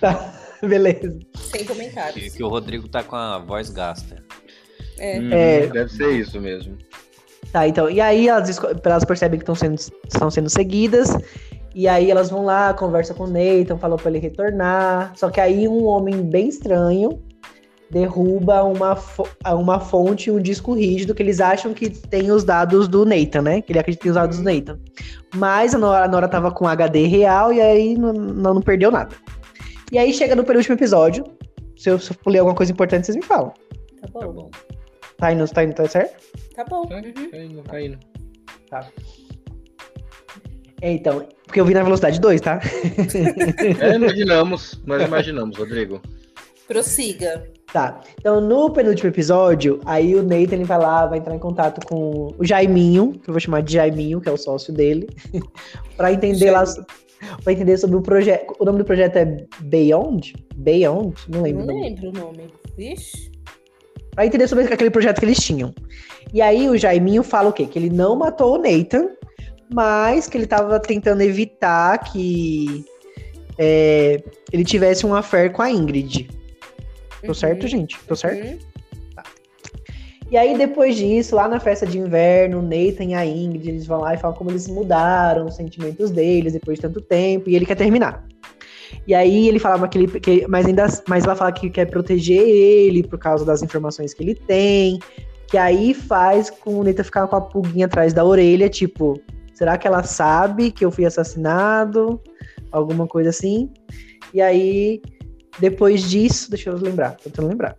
[SPEAKER 1] Tá, beleza.
[SPEAKER 2] Sem
[SPEAKER 4] Que,
[SPEAKER 2] comentários.
[SPEAKER 4] que o Rodrigo tá com a voz gasta.
[SPEAKER 2] É.
[SPEAKER 3] Hum,
[SPEAKER 1] É.
[SPEAKER 3] Deve ser isso mesmo.
[SPEAKER 1] Tá, então. E aí elas, elas percebem que estão sendo, estão sendo seguidas. E aí elas vão lá, conversa com o Nathan, falam pra ele retornar. Só que aí um homem bem estranho derruba uma, uma fonte, um disco rígido que eles acham que tem os dados do Nathan, né? Que ele acredita que tem os dados do Nathan. Mas a Nora, a Nora tava com HD real e aí não, não, não perdeu nada. E aí chega no penúltimo episódio. Se eu, se eu pulei alguma coisa importante, vocês me falam.
[SPEAKER 2] Tá
[SPEAKER 4] Tá
[SPEAKER 2] bom.
[SPEAKER 4] bom.
[SPEAKER 1] Tá indo, tá indo, tá certo?
[SPEAKER 2] Tá bom.
[SPEAKER 3] Tá,
[SPEAKER 2] Uhum.
[SPEAKER 3] tá indo, tá indo.
[SPEAKER 1] É, então, porque eu vi na velocidade 2, tá?
[SPEAKER 3] É, imaginamos, nós imaginamos, Rodrigo.
[SPEAKER 2] Prossiga.
[SPEAKER 1] Tá. Então, no penúltimo episódio, aí o Nathan ele vai lá, vai entrar em contato com o Jaiminho, que eu vou chamar de Jaiminho, que é o sócio dele, pra entender lá, pra entender sobre o projeto. O nome do projeto é Beyond? Beyond? Não lembro.
[SPEAKER 2] Não lembro o nome. Vixe.
[SPEAKER 1] Pra entender sobre aquele projeto que eles tinham. E aí o Jaiminho fala o quê? Que ele não matou o Nathan, mas que ele tava tentando evitar que é, ele tivesse um affair com a Ingrid. Tô
[SPEAKER 2] Uhum.
[SPEAKER 1] certo, gente? Tô certo?
[SPEAKER 2] Uhum.
[SPEAKER 1] E aí, depois disso, lá na festa de inverno, o Nathan e a Ingrid, eles vão lá e falam como eles mudaram os sentimentos deles depois de tanto tempo, e ele quer terminar. E aí ele fala que ele, que, mas ainda, mas ela fala que quer proteger ele por causa das informações que ele tem, que aí faz com o Nathan ficar com a pulguinha atrás da orelha, tipo, será que ela sabe que eu fui assassinado? Alguma coisa assim. E aí, depois disso, deixa eu lembrar, tô tentando lembrar.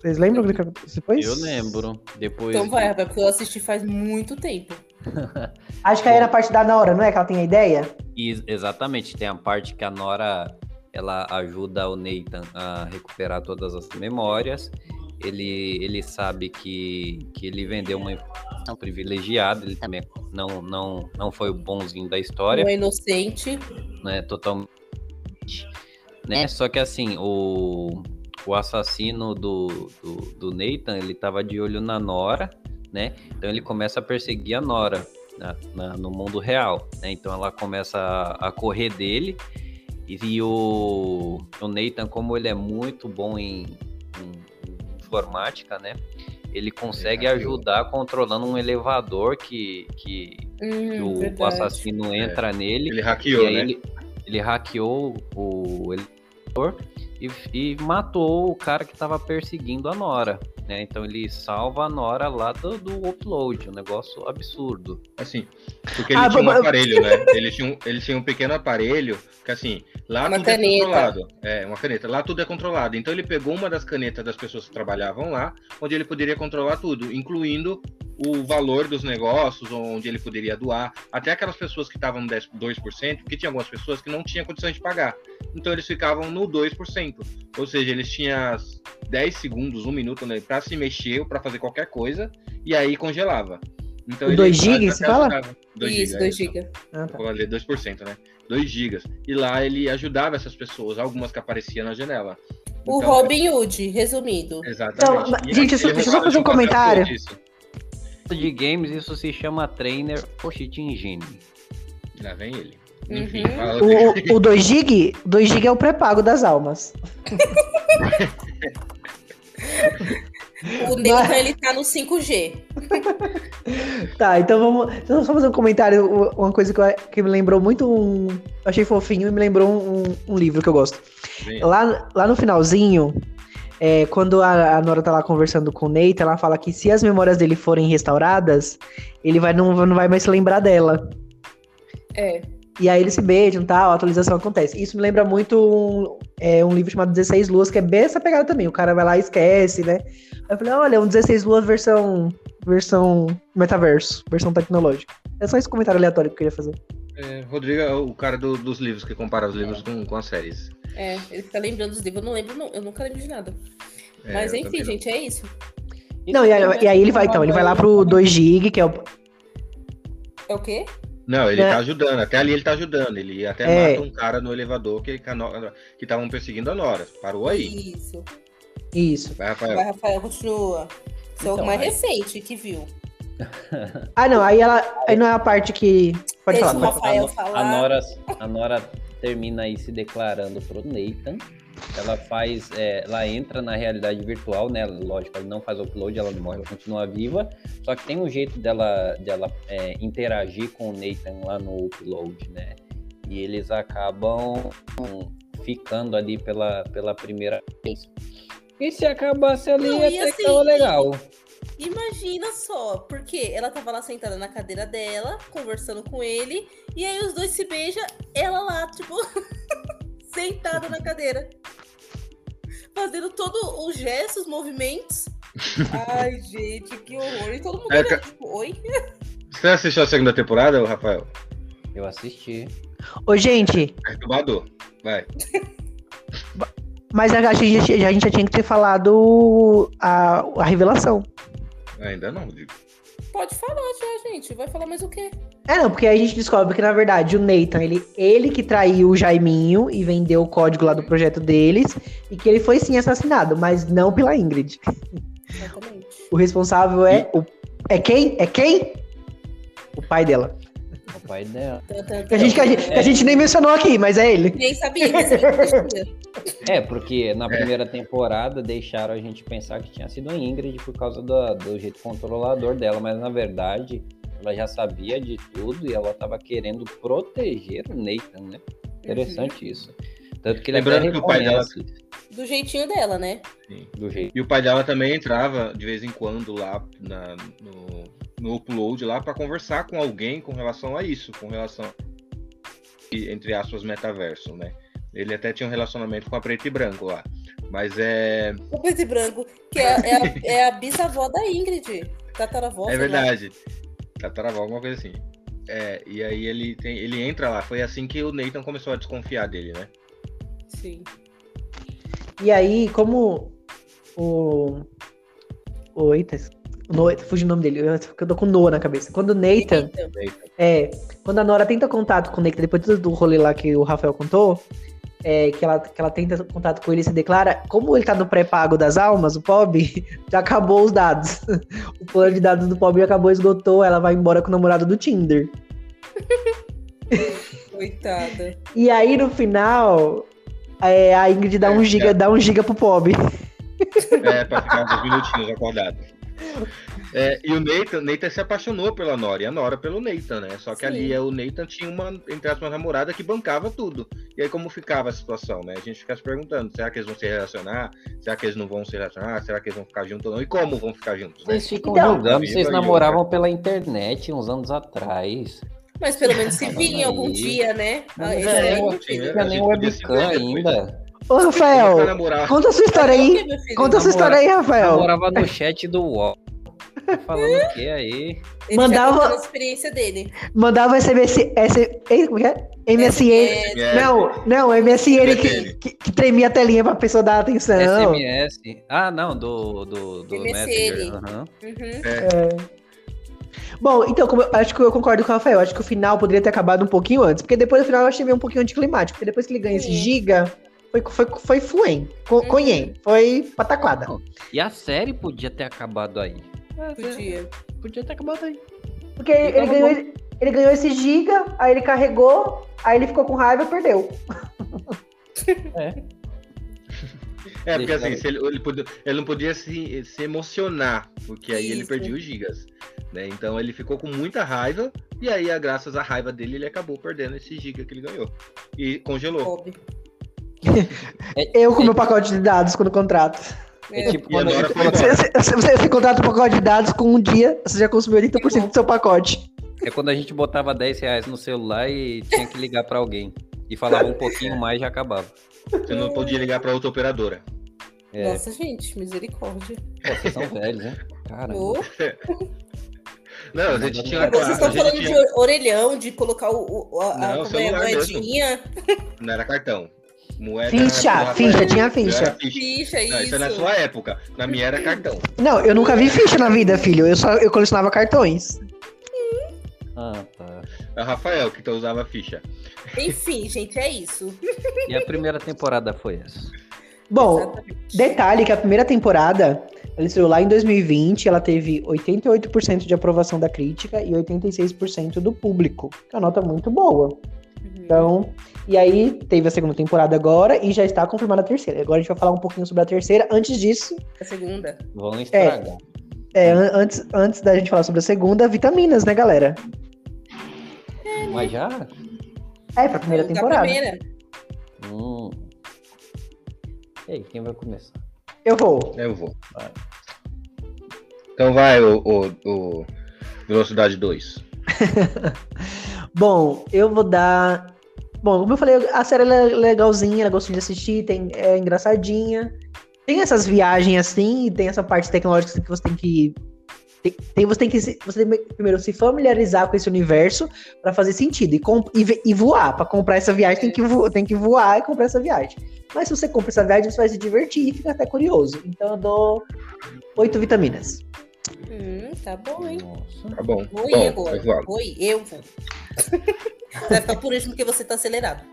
[SPEAKER 1] Vocês lembram do que aconteceu depois?
[SPEAKER 4] Eu lembro. Depois.
[SPEAKER 2] Então vai, Rafael, porque eu assisti faz muito tempo.
[SPEAKER 1] Acho que aí era a parte da Nora, não é? Que ela tem a ideia?
[SPEAKER 4] E, exatamente, tem a parte que a Nora ela ajuda o Nathan a recuperar todas as memórias. Ele, ele sabe que, que ele vendeu uma informação privilegiada, ele também não, não, não foi o bonzinho da história,
[SPEAKER 2] Um inocente.
[SPEAKER 4] né? Totalmente. Né? Só que assim, o, o assassino do, do, do Nathan, ele tava de olho na Nora, né? Então ele começa a perseguir a Nora na- na- no mundo real, né? Então ela começa a, a correr dele e o, o Nathan, como ele é muito bom em, em- informática, né? Ele consegue
[SPEAKER 3] hackeou.
[SPEAKER 4] ajudar controlando um elevador que, que, que
[SPEAKER 2] Hum,
[SPEAKER 4] o, o
[SPEAKER 2] verdade.
[SPEAKER 4] assassino entra nele
[SPEAKER 3] Ele
[SPEAKER 4] e
[SPEAKER 3] hackeou,
[SPEAKER 4] aí
[SPEAKER 3] né?
[SPEAKER 4] ele, ele hackeou o elevador e, e matou o cara que tava perseguindo a Nora, né? Então ele salva a Nora lá do, do upload, um negócio absurdo.
[SPEAKER 3] Assim, porque ele
[SPEAKER 1] Ah,
[SPEAKER 3] tinha um
[SPEAKER 1] mas-
[SPEAKER 3] aparelho, né? Ele tinha um, ele tinha um pequeno aparelho que, assim, lá
[SPEAKER 2] Uma
[SPEAKER 3] tudo é
[SPEAKER 2] caneta.
[SPEAKER 3] controlado. É, uma caneta. Lá tudo é controlado. Então ele pegou uma das canetas das pessoas que trabalhavam lá, onde ele poderia controlar tudo, incluindo o valor dos negócios, onde ele poderia doar, até aquelas pessoas que estavam no 10 2%, porque tinha algumas pessoas que não tinham condições de pagar. Então eles ficavam no 2%. Ou seja, eles tinham 10 segundos, um minuto né, para se mexer ou para fazer qualquer coisa, e aí congelava. Então,
[SPEAKER 1] O
[SPEAKER 3] ele
[SPEAKER 1] 2 GB, você fala?
[SPEAKER 3] ajudava. 2
[SPEAKER 2] Isso,
[SPEAKER 3] GB,
[SPEAKER 2] 2
[SPEAKER 3] é,
[SPEAKER 2] GB.
[SPEAKER 1] Ah, tá.
[SPEAKER 3] Vou ler 2%, né? 2 gigas. E lá ele ajudava essas pessoas, algumas que apareciam na janela.
[SPEAKER 2] O
[SPEAKER 3] Então,
[SPEAKER 2] Robin Hood, resumido.
[SPEAKER 3] Exatamente.
[SPEAKER 1] Então,
[SPEAKER 3] E
[SPEAKER 1] gente,
[SPEAKER 3] ele
[SPEAKER 1] deixa eu só fazer um comentário.
[SPEAKER 4] De games, isso se chama Trainer Post Engine.
[SPEAKER 3] Lá vem ele.
[SPEAKER 2] Uhum.
[SPEAKER 3] Enfim.
[SPEAKER 1] O, o 2 GB, 2 GB é o pré-pago das almas.
[SPEAKER 2] O Nathan, ele tá no 5G.
[SPEAKER 1] Tá, então vamos. Eu só fazer um comentário, uma coisa que, eu- que me lembrou muito um. Achei fofinho e me lembrou um, um livro que eu gosto. Lá, lá no finalzinho, é, quando a, a Nora tá lá conversando com o Neita, ela fala que se as memórias dele forem restauradas, ele vai, não, não vai mais se lembrar dela.
[SPEAKER 2] É.
[SPEAKER 1] E aí eles se beijam e tal, a atualização acontece. Isso me lembra muito um, é, um livro chamado 16 Luas, que é bem essa pegada também. O cara vai lá e esquece, né? Aí eu falei, olha, um 16 Luas versão, versão metaverso, versão tecnológica. É só esse comentário aleatório que eu queria fazer.
[SPEAKER 3] É, Rodrigo é o cara do- dos livros, que compara os livros com, com as séries.
[SPEAKER 2] É, ele fica lembrando dos livros. Eu não lembro, não. Eu nunca lembro de nada.
[SPEAKER 3] É,
[SPEAKER 2] Mas enfim, gente, é isso.
[SPEAKER 1] Não, e aí, e aí ele vai, então, ele vai lá pro 2 GB, que é o.
[SPEAKER 2] É o quê?
[SPEAKER 3] Não, ele
[SPEAKER 1] Né?
[SPEAKER 3] tá ajudando. Até ali ele tá ajudando. Ele até
[SPEAKER 1] É.
[SPEAKER 3] mata um cara no elevador que a Nora- que estavam perseguindo a Nora. Parou aí.
[SPEAKER 2] Isso.
[SPEAKER 1] Isso.
[SPEAKER 3] Vai, Rafael.
[SPEAKER 2] Vai, Rafael, continua. O
[SPEAKER 4] Então,
[SPEAKER 2] mais
[SPEAKER 4] aí-
[SPEAKER 2] recente que viu.
[SPEAKER 1] Ah, não, aí ela. Aí não é a parte que. Pode
[SPEAKER 2] Deixa
[SPEAKER 1] falar, pode falar.
[SPEAKER 4] A Nora, a Nora termina aí se declarando pro Nathan. Ela faz, é, ela entra na realidade virtual, né? Lógico, ela não faz upload, ela não morre, ela continua viva. Só que tem um jeito dela, dela é, interagir com o Nathan lá no upload, né? E eles acabam ficando ali pela, pela primeira vez. E se acabasse ali,
[SPEAKER 2] Não,
[SPEAKER 4] até que
[SPEAKER 2] assim,
[SPEAKER 4] tava legal.
[SPEAKER 2] Imagina só, porque ela tava lá sentada na cadeira dela, conversando com ele, e aí os dois se beijam, ela lá, tipo, sentada na cadeira. Fazendo todos os gestos, os movimentos. Ai, gente, que horror. E todo mundo
[SPEAKER 3] É,
[SPEAKER 2] olhando, tipo, oi?
[SPEAKER 3] Você assistiu a segunda temporada, Rafael?
[SPEAKER 4] Eu assisti.
[SPEAKER 1] Ô, gente,
[SPEAKER 3] Perturbador. Vai.
[SPEAKER 1] mas a, a gente, a gente já tinha que ter falado a, a revelação.
[SPEAKER 3] Ainda não, digo.
[SPEAKER 2] Pode falar já, gente. Vai falar mais o quê?
[SPEAKER 1] É, não, porque aí a gente descobre que, na verdade, o Nathan, ele, ele que traiu o Jaiminho e vendeu o código lá do projeto deles, e que ele foi sim assassinado, mas não pela Ingrid.
[SPEAKER 2] Exatamente.
[SPEAKER 1] O responsável é. O, é quem? É quem? O pai dela.
[SPEAKER 4] O pai dela.
[SPEAKER 2] Tan, tan,
[SPEAKER 1] Que a gente, que a gente, que a gente nem mencionou aqui, mas é ele.
[SPEAKER 2] Nem sabia.
[SPEAKER 4] É, porque na primeira temporada deixaram a gente pensar que tinha sido a Ingrid por causa do, do jeito controlador dela, mas na verdade ela já sabia de tudo e ela tava querendo proteger o Nathan, né? Interessante isso. Tanto que ele
[SPEAKER 3] Lembrando que o pai dela-
[SPEAKER 2] Do jeitinho dela, né?
[SPEAKER 3] Sim.
[SPEAKER 4] do jeito.
[SPEAKER 3] E o pai dela também entrava de vez em quando lá na- no, no upload lá para conversar com alguém com relação a isso, com relação e, entre aspas metaverso, né? Ele até tinha um relacionamento com a preto e branco lá. Mas é,
[SPEAKER 2] O preto e branco, que é, é a, é a bisavó da Ingrid. Tataravó.
[SPEAKER 3] é verdade. Tataravó, alguma coisa assim. É, e aí ele tem, ele entra lá. Foi assim que o Nathan começou a desconfiar dele, né?
[SPEAKER 2] Sim.
[SPEAKER 1] E aí, como o. O eita, Noah, fugiu o nome dele, eu eu tô com Noah na cabeça. Quando o Nathan.
[SPEAKER 2] Então,
[SPEAKER 1] É, quando a Nora tenta contato com o Nathan, depois do- do rolê lá que o Rafael contou, é, que, ela, que ela tenta contato com ele e se declara, como ele tá no pré-pago das almas, o POB, já acabou os dados. O plano de dados do POB acabou, esgotou, ela vai embora com o namorado do Tinder.
[SPEAKER 2] coitada.
[SPEAKER 1] E aí, no final, é, a Ingrid dá um
[SPEAKER 3] É,
[SPEAKER 1] giga,
[SPEAKER 3] é.
[SPEAKER 1] dá um giga pro POB.
[SPEAKER 3] É, pra ficar uns minutinhos acordado. É, e o Nathan, Nathan se apaixonou pela Nora e a Nora pelo Nathan, né? Só que
[SPEAKER 2] Sim.
[SPEAKER 3] ali é, o Nathan tinha uma, entre aspas, uma namorada que bancava tudo. E aí como ficava a situação, né? A gente fica se perguntando, será que eles vão se relacionar? Será que eles não vão se relacionar? Será que eles vão ficar juntos ou não? E como vão ficar juntos, né?
[SPEAKER 4] Vocês ficam
[SPEAKER 1] Então,
[SPEAKER 4] julgando, vocês namoravam pela internet uns anos atrás.
[SPEAKER 2] Mas pelo menos se vinha algum dia, né?
[SPEAKER 4] Não,
[SPEAKER 2] Ah,
[SPEAKER 3] é.
[SPEAKER 4] Não tinha nem webcam
[SPEAKER 3] depois.
[SPEAKER 4] ainda.
[SPEAKER 1] Ô, Rafael, conta a sua história aí. Conta a sua história aí, Rafael.
[SPEAKER 4] Namorava no chat do UOL. Tá falando o que aí?
[SPEAKER 2] Ele
[SPEAKER 1] Mandava-
[SPEAKER 2] a experiência dele.
[SPEAKER 1] Mandava SMS. S, como que é? MSN. Não, não, MSN que, que, que tremia a telinha pra pessoa dar atenção.
[SPEAKER 4] SMS. Ah, não, do, do, do
[SPEAKER 2] MSN.
[SPEAKER 4] Messenger. aham.
[SPEAKER 2] uhum.
[SPEAKER 1] É. Bom, então, como eu, acho que eu concordo com o Rafael. Acho que o final poderia ter acabado um pouquinho antes. Porque depois do final eu achei meio um pouquinho anticlimático. Porque depois que ele ganha esse
[SPEAKER 2] Sim.
[SPEAKER 1] giga, foi, foi, foi fuem. Co,
[SPEAKER 2] Uhum.
[SPEAKER 1] Foi pataquada.
[SPEAKER 4] E a série podia ter acabado aí.
[SPEAKER 2] Podia.
[SPEAKER 4] Podia ter acabado aí.
[SPEAKER 1] Porque ele,
[SPEAKER 4] tava
[SPEAKER 1] ganhou, ele, ele ganhou esse giga, aí ele carregou, aí ele ficou com raiva e perdeu.
[SPEAKER 3] É, porque
[SPEAKER 4] Deixa
[SPEAKER 3] assim, ele, ele, podia- ele não podia se, se emocionar, porque aí ele
[SPEAKER 2] Isso.
[SPEAKER 3] perdia os gigas. Né? Então ele ficou com muita raiva, e aí, a- graças à raiva dele, ele acabou perdendo esse giga que ele ganhou. E congelou.
[SPEAKER 2] Pobre.
[SPEAKER 1] Eu com meu pacote de dados quando contrato.
[SPEAKER 4] É,
[SPEAKER 2] É.
[SPEAKER 4] tipo
[SPEAKER 3] E a
[SPEAKER 4] quando a.
[SPEAKER 1] Você, você, você, você contrata o pacote de dados com um dia, você já consumiu 80% do seu pacote.
[SPEAKER 4] é quando a gente botava 10 reais no celular e tinha que ligar pra alguém. E falava um pouquinho mais e já acabava.
[SPEAKER 3] Você não podia ligar para outra operadora.
[SPEAKER 4] É,
[SPEAKER 2] Nossa, gente, misericórdia.
[SPEAKER 4] pô, vocês são velhos, né? Caramba.
[SPEAKER 3] Não, a gente tinha.
[SPEAKER 2] Vocês
[SPEAKER 3] a
[SPEAKER 2] estão falando
[SPEAKER 3] tinha-
[SPEAKER 2] de orelhão, de colocar o, o- a, a-
[SPEAKER 3] Não,
[SPEAKER 2] é, a
[SPEAKER 3] mesmo.
[SPEAKER 2] moedinha.
[SPEAKER 3] Não era cartão. Moeda
[SPEAKER 1] Ficha, ficha, tinha ficha.
[SPEAKER 3] ficha. Não,
[SPEAKER 2] isso.
[SPEAKER 3] isso é na sua época. Na minha era cartão.
[SPEAKER 1] Não, eu nunca vi ficha na vida, filho. Eu só eu colecionava cartões.
[SPEAKER 4] Ah, tá.
[SPEAKER 3] É o Rafael que usava ficha.
[SPEAKER 2] Enfim, gente, é isso.
[SPEAKER 4] E a primeira temporada foi essa.
[SPEAKER 1] Bom,
[SPEAKER 2] Exatamente.
[SPEAKER 1] detalhe que a primeira temporada, ela estreou lá em 2020, ela teve 88% de aprovação da crítica e 86% do público. Que é uma nota muito boa.
[SPEAKER 2] Uhum.
[SPEAKER 1] Então, e aí teve a segunda temporada agora e já está confirmada a terceira. Agora a gente vai falar um pouquinho sobre a terceira. Antes disso,
[SPEAKER 2] A segunda.
[SPEAKER 4] Vão estragar.
[SPEAKER 1] é, an- antes, antes da gente falar sobre a segunda, vitaminas, né, galera?
[SPEAKER 4] Mas já?
[SPEAKER 1] É, pra primeira
[SPEAKER 2] Da
[SPEAKER 1] temporada.
[SPEAKER 2] primeira.
[SPEAKER 4] Hum. E aí, quem vai começar?
[SPEAKER 1] Eu vou.
[SPEAKER 3] Eu vou.
[SPEAKER 4] Vai.
[SPEAKER 3] Então vai, o, o, o Velocidade 2.
[SPEAKER 1] Bom, eu vou dar. Bom, como eu falei, a série é legalzinha, ela gosto de assistir, tem, é engraçadinha. Tem essas viagens assim, e tem essa parte tecnológica que você tem que. Tem, tem- você tem que se- você tem que primeiro se familiarizar com esse universo pra fazer sentido. E, com- e, e voar. Pra comprar essa viagem, tem que, vo- tem que voar e comprar essa viagem. Mas se você compra essa viagem, você vai se divertir e fica até curioso. Então eu dou oito vitaminas.
[SPEAKER 2] Hum, tá bom, hein?
[SPEAKER 4] Nossa.
[SPEAKER 3] Tá bom.
[SPEAKER 2] Oi,
[SPEAKER 3] bom,
[SPEAKER 2] agora.
[SPEAKER 3] Eduardo.
[SPEAKER 2] Oi, eu vou. Vai ficar por último porque você tá acelerado.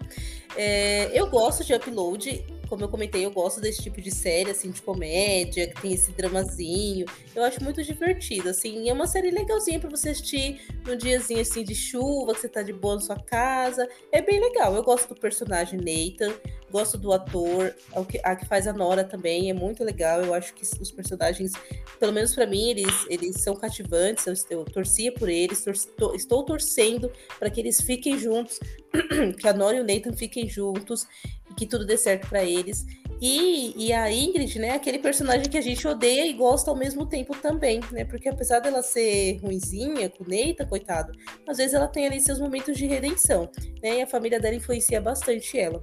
[SPEAKER 2] É, eu gosto de upload. Como eu comentei, eu gosto desse tipo de série, assim, de comédia, que tem esse dramazinho. Eu acho muito divertido, assim. É uma série legalzinha pra você assistir num diazinho, assim, de chuva, que você tá de boa na sua casa. É bem legal. Eu gosto do personagem Nathan, gosto do ator. o que- A que faz a Nora também é muito legal. Eu acho que os personagens pelo menos pra mim, eles, eles são cativantes. Eu, eu torcia por eles, tor- tô- estou torcendo para que eles fiquem juntos, que a Nora e o Nathan fiquem juntos e que tudo dê certo pra eles. E, e a Ingrid, né, aquele personagem que a gente odeia e gosta ao mesmo tempo também, né? Porque apesar dela ser ruinzinha com Nathan, coitado, às vezes ela tem ali seus momentos de redenção, né? E a família dela influencia bastante ela.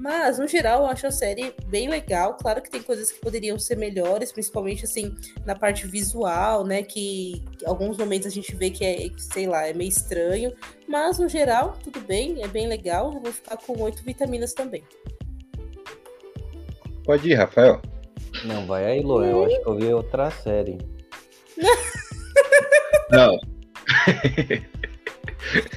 [SPEAKER 2] Mas, no geral, eu acho a série bem legal. Claro que tem coisas que poderiam ser melhores, principalmente assim, na parte visual, né? Que que alguns momentos a gente vê que é, que, sei lá, é meio estranho. Mas, no geral, tudo bem, é bem legal. Eu vou ficar com oito vitaminas também.
[SPEAKER 3] Pode ir, Rafael.
[SPEAKER 4] Não, vai aí, Lô. Eu acho que eu vi outra série.
[SPEAKER 3] Não.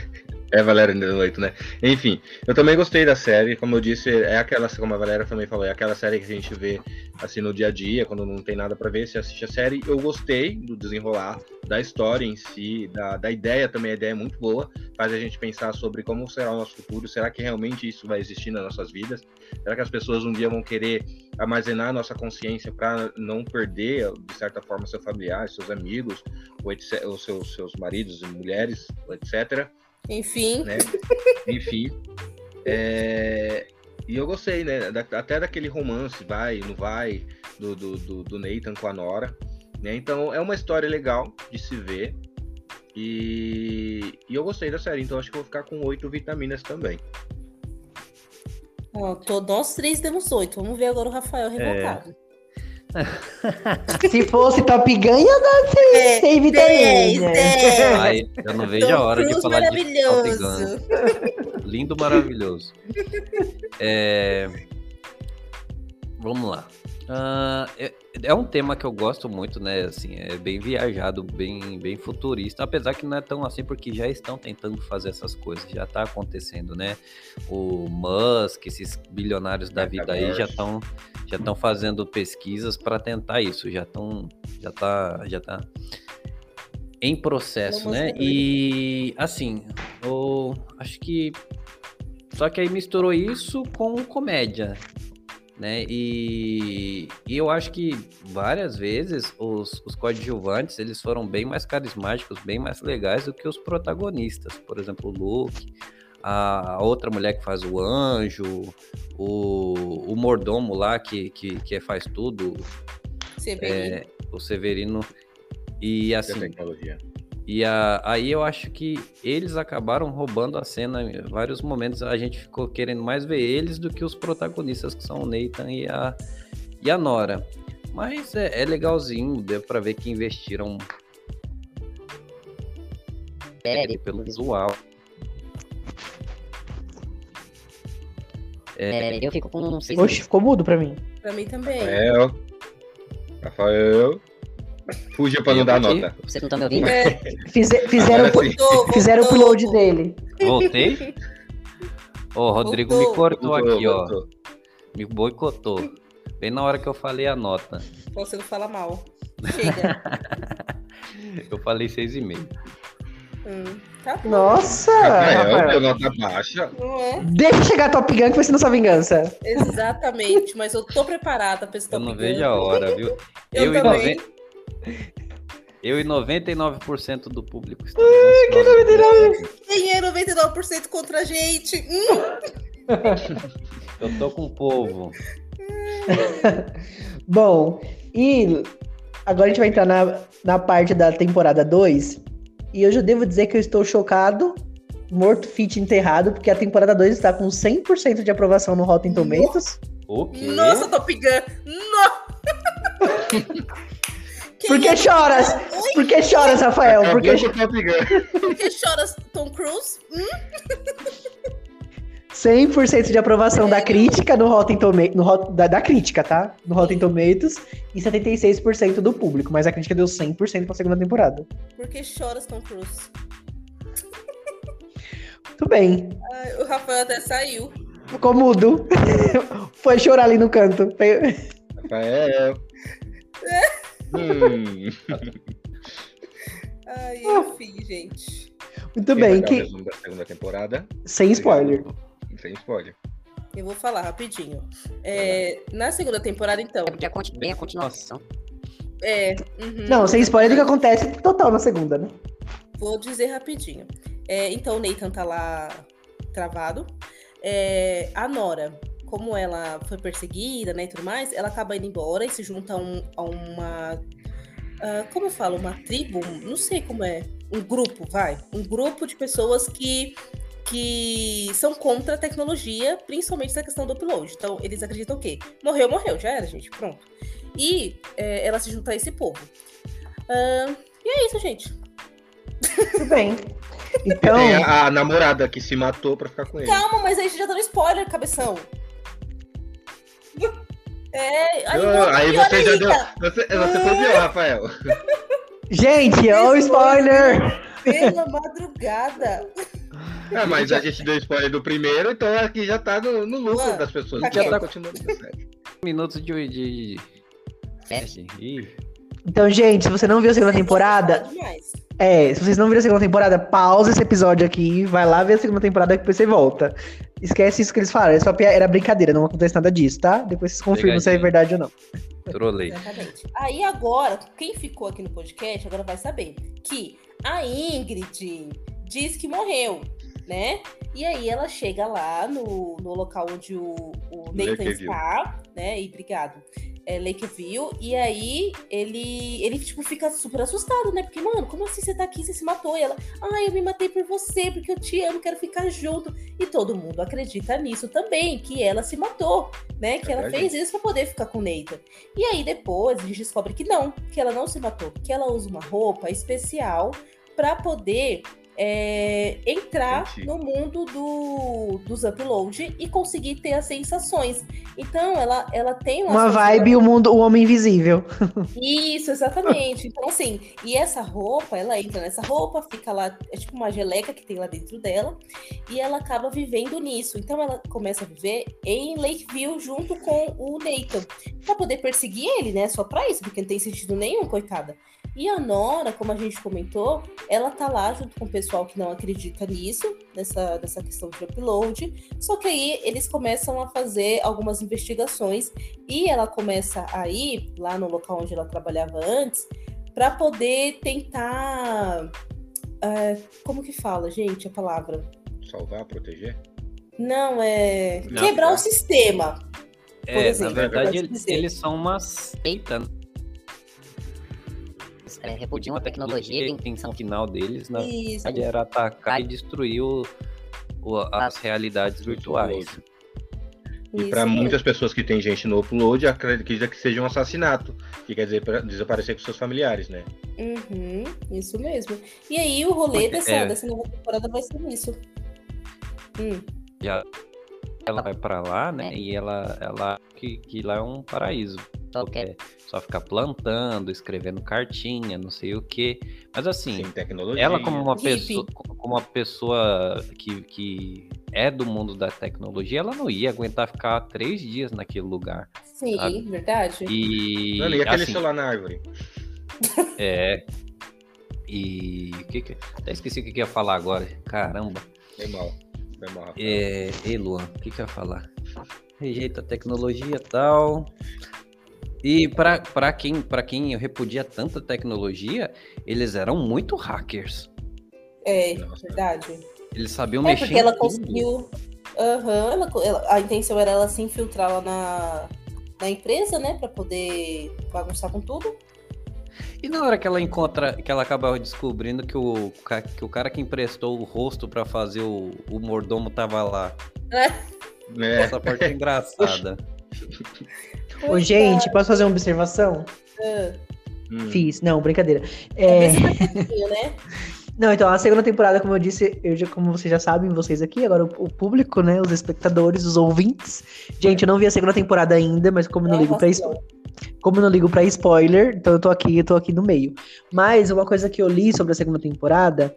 [SPEAKER 3] É Valéria da Noite, né? Enfim, eu também gostei da série, como eu disse, é aquela, como a Valéria também falou, é aquela série que a gente vê assim no dia a dia, quando não tem nada pra ver, você assiste a série. Eu gostei do desenrolar, da história em si, da, da ideia também, a ideia é muito boa, faz a gente pensar sobre como será o nosso futuro, será que realmente isso vai existir nas nossas vidas? Será que as pessoas um dia vão querer armazenar a nossa consciência para não perder, de certa forma, seu familiar, seus amigos, ou etc- os seus, seus maridos e mulheres, ou etc
[SPEAKER 2] Enfim,
[SPEAKER 3] né? Enfim. é, E eu gostei, né? da- Até daquele romance, vai, não vai, do, do, do, do Nathan com a Nora. Né? Então é uma história legal de se ver. E, e eu gostei da série, então acho que vou ficar com oito vitaminas também.
[SPEAKER 2] ó, tô- nós três demos oito. Vamos ver agora o Rafael revoltado.
[SPEAKER 1] Se fosse Top Gun, ia dar
[SPEAKER 2] É,
[SPEAKER 1] 100
[SPEAKER 2] dez,
[SPEAKER 1] vitaminas.
[SPEAKER 2] dez.
[SPEAKER 4] Ai, eu não vejo
[SPEAKER 2] Tom
[SPEAKER 4] a hora de falar de Top. Gun. Lindo, maravilhoso. É, Vamos lá. Ah, é, é um tema que eu gosto muito, né? Assim, é bem viajado, bem, bem futurista, apesar que não é tão assim, porque já estão tentando fazer essas coisas, já tá acontecendo, né? O Musk, esses bilionários da vida aí já estão já estão fazendo pesquisas para tentar isso, já estão já tá já tá em processo,
[SPEAKER 2] Vamos
[SPEAKER 4] né? E assim, eu acho que só que aí misturou isso com comédia, né? E, e eu acho que várias vezes os, os coadjuvantes eles foram bem mais carismáticos, bem mais legais do que os protagonistas. Por exemplo, o Luke, a, a outra mulher que faz o anjo, o, o mordomo lá que, que, que faz tudo,
[SPEAKER 2] Severino.
[SPEAKER 4] é, o Severino. E assim,
[SPEAKER 3] tecnologia.
[SPEAKER 4] E a- aí eu acho que eles acabaram roubando a cena em vários momentos. A gente ficou querendo mais ver eles do que os protagonistas, que são o Nathan e a, e a Nora. Mas é, é legalzinho, deu pra ver que investiram
[SPEAKER 5] série,
[SPEAKER 4] pelo visual.
[SPEAKER 5] é, eu fico com um
[SPEAKER 1] Oxe, ficou mudo pra mim.
[SPEAKER 2] Pra mim também.
[SPEAKER 3] Rafael. Rafael. Fuja pra não dar
[SPEAKER 4] Eu aqui.
[SPEAKER 3] nota.
[SPEAKER 5] Vocês não estão me ouvindo?
[SPEAKER 2] É,
[SPEAKER 1] Fize- fizeram,
[SPEAKER 3] Agora
[SPEAKER 2] voltou,
[SPEAKER 1] fizeram o
[SPEAKER 2] voltou.
[SPEAKER 1] upload dele.
[SPEAKER 4] Voltei? Ô, o Rodrigo me
[SPEAKER 2] Voltou.
[SPEAKER 4] cortou aqui, ó.
[SPEAKER 3] Voltou.
[SPEAKER 4] Me boicotou. Bem na hora que eu falei a nota.
[SPEAKER 2] Você não fala mal. Chega.
[SPEAKER 4] Eu falei seis e meio.
[SPEAKER 2] Hum, tá.
[SPEAKER 1] Nossa!
[SPEAKER 3] Rafael, deu nota baixa.
[SPEAKER 2] Não é?
[SPEAKER 1] Deixa chegar Top Gun que vai ser nossa vingança.
[SPEAKER 2] Exatamente, mas eu tô preparada pra esse
[SPEAKER 4] Eu
[SPEAKER 2] Top
[SPEAKER 4] não
[SPEAKER 2] Gun.
[SPEAKER 4] vejo a hora, viu?
[SPEAKER 2] Eu
[SPEAKER 4] e
[SPEAKER 2] também.
[SPEAKER 4] 90 Eu e 99% do público estamos ansiosos.
[SPEAKER 2] Quem é 99% contra a gente? Hum,
[SPEAKER 4] Eu tô com o povo.
[SPEAKER 1] Bom, e agora a gente vai entrar na, na parte da temporada 2. E eu já devo dizer que eu estou chocado, morto, fit, enterrado, porque a temporada 2 está com 100% de aprovação no Rotten Tomatoes.
[SPEAKER 4] O quê?
[SPEAKER 2] Nossa, Top Gun! No... Quem
[SPEAKER 1] Por que
[SPEAKER 2] é-
[SPEAKER 1] choras?
[SPEAKER 2] Oi?
[SPEAKER 1] Por que choras, Rafael? Por que,
[SPEAKER 3] Top Gun.
[SPEAKER 2] Por que choras, Tom Cruise? Hum?
[SPEAKER 1] 100% de aprovação da crítica no Rotten Tomatoes, no Rot- da, da crítica, tá? No Rotten Tomatoes e 76% do público, mas a crítica deu 100% pra segunda temporada.
[SPEAKER 2] Por que choras, Tom Cruise?
[SPEAKER 1] Muito bem.
[SPEAKER 2] Ai, o Rafael até saiu.
[SPEAKER 1] Ficou mudo. Foi chorar ali no canto.
[SPEAKER 3] Rafael. Hum.
[SPEAKER 2] Ai, enfim, gente.
[SPEAKER 1] Muito
[SPEAKER 3] Quem
[SPEAKER 1] bem. Que...
[SPEAKER 3] da segunda temporada.
[SPEAKER 1] Sem spoiler.
[SPEAKER 3] Sem spoiler.
[SPEAKER 2] Eu vou falar rapidinho. É, na segunda temporada, então.
[SPEAKER 5] É porque bem a continuação.
[SPEAKER 2] É, uhum.
[SPEAKER 1] Não, sem spoiler do que acontece total na segunda, né?
[SPEAKER 2] Vou dizer rapidinho. É, então o Nathan tá lá travado. É, a Nora, como ela foi perseguida, né, e tudo mais, ela acaba indo embora e se junta a, um- a uma. ah, como eu falo? Uma tribo? Não sei como é. Um grupo, vai. Um grupo de pessoas que. Que são contra a tecnologia, principalmente essa questão do upload. Então, eles acreditam que morreu, morreu, já era, gente, pronto. E é, ela se junta a esse povo. Ah, e é isso, gente.
[SPEAKER 1] Muito bem. Então,
[SPEAKER 3] Tem a, a namorada que se matou pra ficar com ele.
[SPEAKER 2] Calma, mas aí a gente já tá no spoiler, cabeção. É, aí, não,
[SPEAKER 3] aí você já deu. Você, você foi pior, Rafael.
[SPEAKER 1] gente, ó o spoiler!
[SPEAKER 2] Pela madrugada.
[SPEAKER 3] Ah, mas a gente deu spoiler do primeiro, então aqui já tá no, no lucro
[SPEAKER 2] Mano,
[SPEAKER 3] das pessoas.
[SPEAKER 2] tá
[SPEAKER 3] Já tá continuando.
[SPEAKER 4] Minutos de. de...
[SPEAKER 5] Sete.
[SPEAKER 4] Ih,
[SPEAKER 1] Então, gente, se você não viu a segunda temporada, é, se vocês não viram a segunda temporada, pausa esse episódio aqui, vai lá ver a segunda temporada que depois você volta. Esquece isso que eles falaram, é só era brincadeira, não acontece nada disso, tá? Depois vocês confirmam se é verdade ou não.
[SPEAKER 4] trolei.
[SPEAKER 2] Exatamente. Aí agora, quem ficou aqui no podcast agora vai saber que a Ingrid diz que morreu, né? E aí ela chega lá no, no local onde o, o Nathan está, né? E obrigado. É Lakeview. E aí ele, ele, tipo, fica super assustado, né? Porque, mano, como assim você tá aqui? Você se matou? E ela, ai, eu me matei por você, porque eu te amo, quero ficar junto. E todo mundo acredita nisso também, que ela se matou, né? Que ela
[SPEAKER 3] Verdade.
[SPEAKER 2] fez isso pra poder ficar com o Nathan. E aí depois a gente descobre que não, que ela não se matou, que ela usa uma roupa especial pra poder é, entrar
[SPEAKER 3] Entendi.
[SPEAKER 2] no mundo do, dos upload e conseguir ter as sensações. Então ela, ela tem
[SPEAKER 1] Uma
[SPEAKER 2] umas
[SPEAKER 1] vibe, o mundo, o homem invisível.
[SPEAKER 2] isso, exatamente. Então, assim, e essa roupa, ela entra nessa roupa, fica lá, é tipo uma geleca que tem lá dentro dela, e ela acaba vivendo nisso. Então, ela começa a viver em Lakeview junto com o Nathan, pra poder perseguir ele, né? Só pra isso, porque não tem sentido nenhum, coitada. E a Nora, como a gente comentou, ela tá lá junto com o pessoal que não acredita nisso, nessa, nessa questão de upload. Só que aí eles começam a fazer algumas investigações e ela começa a ir lá no local onde ela trabalhava antes para poder tentar. é, como que fala, gente, a palavra?
[SPEAKER 3] Salvar, proteger?
[SPEAKER 2] Não, é.
[SPEAKER 4] Não,
[SPEAKER 2] quebrar
[SPEAKER 3] tá.
[SPEAKER 2] o sistema. Por
[SPEAKER 4] É,
[SPEAKER 2] exemplo,
[SPEAKER 4] na verdade,
[SPEAKER 2] pode
[SPEAKER 4] eles, eles são uma seita. Né?
[SPEAKER 5] É, repudiam a tecnologia.
[SPEAKER 4] A intenção final deles, na
[SPEAKER 2] Isso.
[SPEAKER 4] verdade, era atacar e destruir o- o- as realidades virtuais.
[SPEAKER 3] E
[SPEAKER 2] mesmo.
[SPEAKER 3] muitas pessoas que tem gente no upload, acredita que seja um assassinato. Que quer dizer pra desaparecer com seus familiares, né?
[SPEAKER 2] Uhum, isso mesmo. E aí o rolê
[SPEAKER 4] Porque-
[SPEAKER 2] dessa,
[SPEAKER 4] é.
[SPEAKER 2] dessa nova temporada vai ser isso. Hum,
[SPEAKER 4] Já ela vai pra lá, né? E ela, ela que, que lá é um paraíso.
[SPEAKER 5] Só que
[SPEAKER 4] É só ficar plantando, escrevendo cartinha, não sei o quê. Mas assim,
[SPEAKER 3] Sem tecnologia.
[SPEAKER 4] ela como uma
[SPEAKER 2] Hippie.
[SPEAKER 4] pessoa, como uma pessoa que, que é do mundo da tecnologia, ela não ia aguentar ficar três dias naquele lugar.
[SPEAKER 2] sim,
[SPEAKER 4] Sabe?
[SPEAKER 2] verdade.
[SPEAKER 4] E
[SPEAKER 3] Mano, e aquele
[SPEAKER 4] assim,
[SPEAKER 3] celular na árvore?
[SPEAKER 4] é. E o que que, até esqueci o que que eu ia falar agora. Caramba.
[SPEAKER 3] Foi mal. Foi mal, Rafael.
[SPEAKER 4] É, ei, Luan, o que que eu ia falar? Rejeita a tecnologia e tal. E pra, pra, quem, pra quem repudia tanta tecnologia, eles eram muito hackers.
[SPEAKER 2] É,
[SPEAKER 3] Nossa.
[SPEAKER 2] verdade.
[SPEAKER 4] Eles sabiam
[SPEAKER 2] É
[SPEAKER 4] mexer
[SPEAKER 2] porque ela conseguiu. Aham, ela- a intenção era ela se infiltrar lá na, na empresa, né? Pra poder bagunçar com tudo.
[SPEAKER 4] E na hora que ela encontra, que ela acaba descobrindo que o, que o cara que emprestou o rosto pra fazer o, o mordomo tava lá.
[SPEAKER 3] É,
[SPEAKER 4] Essa parte é engraçada.
[SPEAKER 1] Ô, gente, posso fazer uma observação?
[SPEAKER 3] hum.
[SPEAKER 1] Fiz. Não, brincadeira.
[SPEAKER 2] É,
[SPEAKER 1] É,
[SPEAKER 2] né?
[SPEAKER 1] Não, então, a segunda temporada, como eu disse, eu já, como vocês já sabem, vocês aqui, agora o, o público, né, os espectadores, os ouvintes. Gente, eu não vi a segunda temporada ainda, mas como eu não ligo pra
[SPEAKER 2] vacilão.
[SPEAKER 1] Como eu não ligo pra spoiler, então eu tô aqui, eu tô aqui no meio. Mas uma coisa que eu li sobre a segunda temporada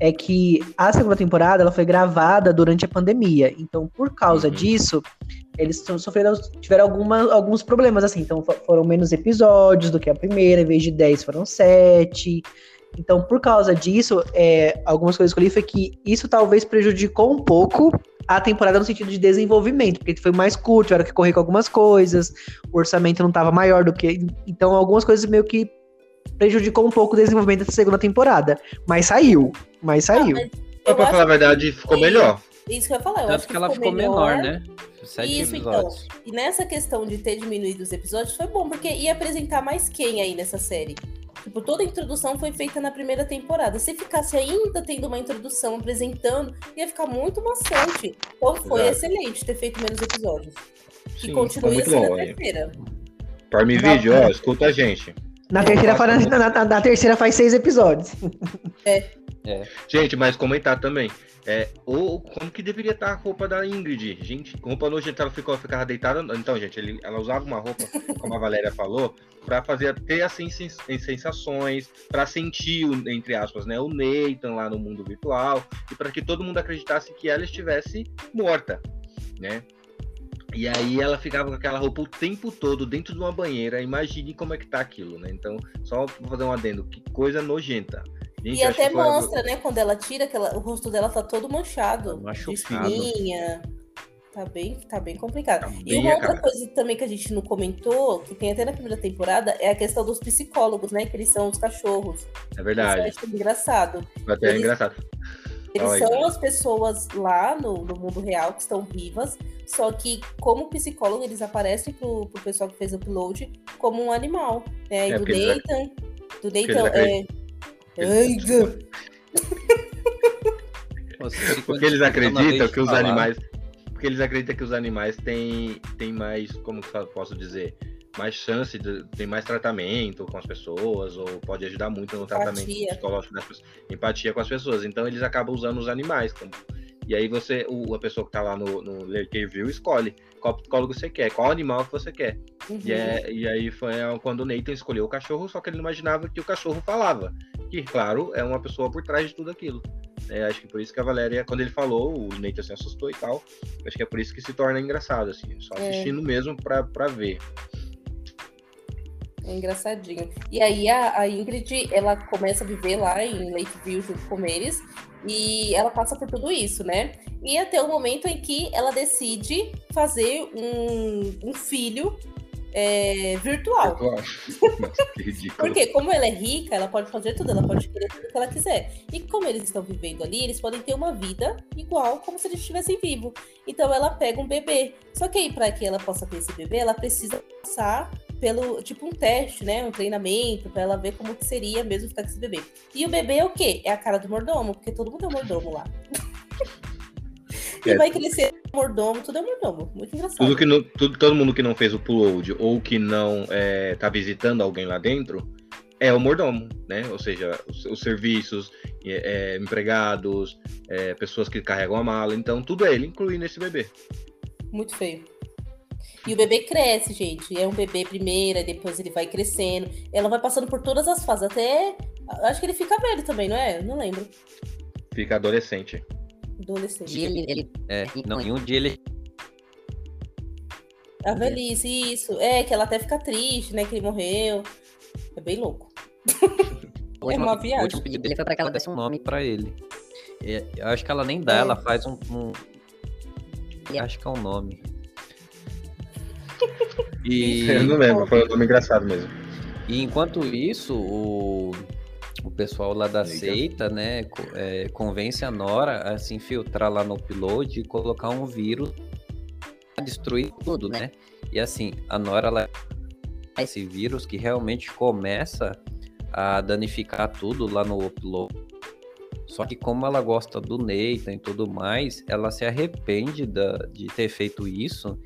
[SPEAKER 1] é que a segunda temporada ela foi gravada durante a pandemia. Então, por causa
[SPEAKER 3] Uhum.
[SPEAKER 1] disso, eles so- sofreram, tiveram alguma, alguns problemas, assim. Então, fo- foram menos episódios do que a primeira, em vez de 10, foram 7. Então, por causa disso, é, algumas coisas que eu li foi que isso talvez prejudicou um pouco a temporada no sentido de desenvolvimento, porque foi mais curto, tiveram que correr com algumas coisas, o orçamento não estava maior do que. Então, algumas coisas meio que prejudicou um pouco o desenvolvimento da segunda temporada. Mas saiu. Mas saiu.
[SPEAKER 2] Ah, mas
[SPEAKER 3] Mas
[SPEAKER 2] eu
[SPEAKER 3] pra falar a verdade, ficou
[SPEAKER 2] que-
[SPEAKER 3] melhor.
[SPEAKER 2] Isso que eu ia falar. Eu
[SPEAKER 4] Tanto
[SPEAKER 2] acho
[SPEAKER 4] que ela ficou menor, né? Sete
[SPEAKER 2] Isso, então.
[SPEAKER 4] episódios.
[SPEAKER 2] E nessa questão de ter diminuído os episódios foi bom, porque ia apresentar mais quem aí nessa série? Tipo, toda a introdução foi feita na primeira temporada. Se ficasse ainda tendo uma introdução apresentando, ia ficar muito maçante. Então foi
[SPEAKER 3] Exato.
[SPEAKER 2] excelente ter feito menos episódios. Que
[SPEAKER 3] Sim,
[SPEAKER 2] continue
[SPEAKER 3] ficou muito
[SPEAKER 2] assim
[SPEAKER 3] bom.
[SPEAKER 2] na terceira.
[SPEAKER 3] Prime Video, ó, escuta a gente.
[SPEAKER 1] Na terceira, faz, na, na- na terceira faz seis episódios.
[SPEAKER 3] Gente, mas comentar também. É, ou como que deveria estar a roupa da Ingrid? Gente, roupa nojenta, ela ficou, ficava deitada. Então, gente, ele- ela usava uma roupa, como a Valéria falou, pra fazer ter as sens- sensações, pra sentir, o- entre aspas, né, o Nathan lá no mundo virtual, e para que todo mundo acreditasse que ela estivesse morta, né? E aí ela ficava com aquela roupa o tempo todo dentro de uma banheira. Imagine como é que tá aquilo, né? Então, só fazer um adendo, que coisa nojenta. Gente,
[SPEAKER 2] E até
[SPEAKER 3] foi-
[SPEAKER 2] mostra, né, quando ela tira, que ela- o rosto dela tá todo manchado. de
[SPEAKER 4] Machucado.
[SPEAKER 2] espinha. Tá bem, tá bem complicado.
[SPEAKER 3] Tá
[SPEAKER 2] e
[SPEAKER 3] bem
[SPEAKER 2] uma
[SPEAKER 3] a
[SPEAKER 2] outra
[SPEAKER 3] cara.
[SPEAKER 2] coisa também que a gente não comentou, que tem até na primeira temporada, é a questão dos psicólogos, né? Que eles são os cachorros.
[SPEAKER 3] É
[SPEAKER 2] Isso
[SPEAKER 3] verdade.
[SPEAKER 2] eu acho engraçado.
[SPEAKER 3] Até é
[SPEAKER 2] Eles-
[SPEAKER 3] engraçado.
[SPEAKER 2] Eles
[SPEAKER 3] Olha.
[SPEAKER 2] são as pessoas lá no, no mundo real que estão vivas, só que como psicólogo eles aparecem pro, pro pessoal que fez o upload como um animal. Né? E
[SPEAKER 3] É,
[SPEAKER 2] do Nathan. Do Nathan é.
[SPEAKER 3] Porque eles acreditam que os animais. Porque eles acreditam que os animais têm, têm mais, como que eu posso dizer, mais chance, de, tem mais tratamento com as pessoas, ou pode ajudar muito no tratamento
[SPEAKER 2] Empatia.
[SPEAKER 3] psicológico das pessoas, empatia com as pessoas. Então eles acabam usando os animais. Como, e aí você, o, a pessoa que tá lá no, no Lurker View escolhe qual psicólogo você quer, qual animal que você quer.
[SPEAKER 2] Uhum.
[SPEAKER 3] E, é- e aí foi quando o Nathan escolheu o cachorro, só que ele não imaginava que o cachorro falava. Que, claro, é uma pessoa por trás de tudo aquilo. É, acho que por isso que a Valéria, quando ele falou, o Nathan se assustou e tal. Acho que é por isso que se torna engraçado, assim. Só
[SPEAKER 2] É.
[SPEAKER 3] assistindo mesmo pra, pra ver.
[SPEAKER 2] É engraçadinho. E aí a, a Ingrid, ela começa a viver lá em Lakeview junto com eles. E ela passa por tudo isso, né? E até o momento em que ela decide fazer um, um filho é, virtual.
[SPEAKER 3] Ridículo.
[SPEAKER 2] Porque como ela é rica, ela pode fazer tudo, ela pode querer tudo que ela quiser. E como eles estão vivendo ali, eles podem ter uma vida igual como se eles estivessem vivos. Então ela pega um bebê. Só que aí, para que ela possa ter esse bebê, ela precisa passar pelo, tipo, um teste, né? Um treinamento, para ela ver como que seria mesmo ficar com esse bebê. E o bebê é o quê? É a cara do mordomo, porque todo mundo é mordomo lá. e
[SPEAKER 3] É.
[SPEAKER 2] vai crescer mordomo, tudo é mordomo. Muito engraçado.
[SPEAKER 3] Tudo que não, tudo, todo mundo que não fez o upload ou que não é, tá visitando alguém lá dentro é o mordomo, né? Ou seja, os, os serviços, é, é, empregados, é, pessoas que carregam a mala. Então, tudo é ele, incluindo esse bebê.
[SPEAKER 2] Muito feio. E o bebê cresce, gente. É um bebê primeiro, aí depois ele vai crescendo. Ela vai passando por todas as fases, até. Acho que ele fica velho também, não é? Não lembro.
[SPEAKER 3] Fica adolescente.
[SPEAKER 2] Adolescente.
[SPEAKER 5] ele, ele
[SPEAKER 4] É, não, e um dia ele
[SPEAKER 2] A velhice, isso. É, que ela até fica triste, né? Que ele morreu. É bem louco.
[SPEAKER 5] o
[SPEAKER 2] É uma
[SPEAKER 5] o
[SPEAKER 2] viagem.
[SPEAKER 5] último pedido dele foi pra que ela desse um nome.
[SPEAKER 4] pra ele. É, eu acho que ela nem dá,
[SPEAKER 2] É.
[SPEAKER 4] ela faz um. um-
[SPEAKER 5] É.
[SPEAKER 4] Acho que é um nome. E,
[SPEAKER 3] Eu não lembro, foi um nome engraçado mesmo.
[SPEAKER 4] e enquanto isso, o, o pessoal lá da
[SPEAKER 3] Liga.
[SPEAKER 4] seita, né, é, convence a Nora a se infiltrar lá no upload e colocar um vírus pra destruir tudo, né? E assim, a Nora ela esse vírus que realmente começa a danificar tudo lá no upload. Só que como ela gosta do Nathan e tudo mais, ela se arrepende da- de ter feito isso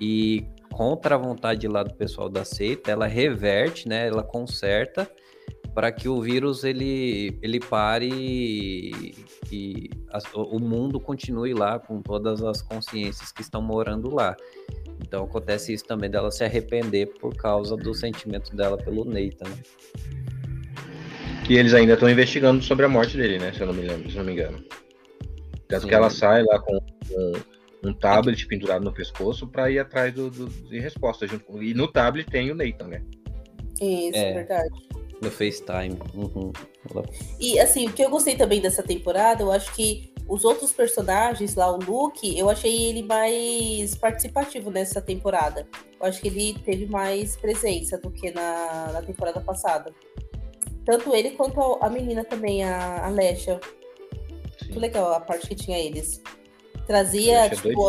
[SPEAKER 4] e contra a vontade lá do pessoal da seita, ela reverte, né? Ela conserta para que o vírus ele, ele pare e, e as- o mundo continue lá com todas as consciências que estão morando lá. Então acontece isso também dela se arrepender por causa do sentimento dela pelo Nathan. né?
[SPEAKER 3] E eles ainda estão investigando sobre a morte dele, né? Se eu não me lembro, se não me engano. Tanto
[SPEAKER 4] Sim.
[SPEAKER 3] que ela sai lá com um, um tablet pendurado no pescoço pra ir atrás do, do- de resposta. Junto com... E no tablet tem o Nathan, né?
[SPEAKER 2] Isso,
[SPEAKER 4] É.
[SPEAKER 2] é verdade.
[SPEAKER 4] No FaceTime. Uhum.
[SPEAKER 2] E assim, o que eu gostei também dessa temporada, eu acho que os outros personagens lá, o Luke, eu achei ele mais participativo nessa temporada. Eu acho que ele teve mais presença do que na, na temporada passada. Tanto ele quanto a menina também, a, a Lesha. Muito legal a parte que tinha eles. Trazia,
[SPEAKER 3] Deixa
[SPEAKER 2] tipo,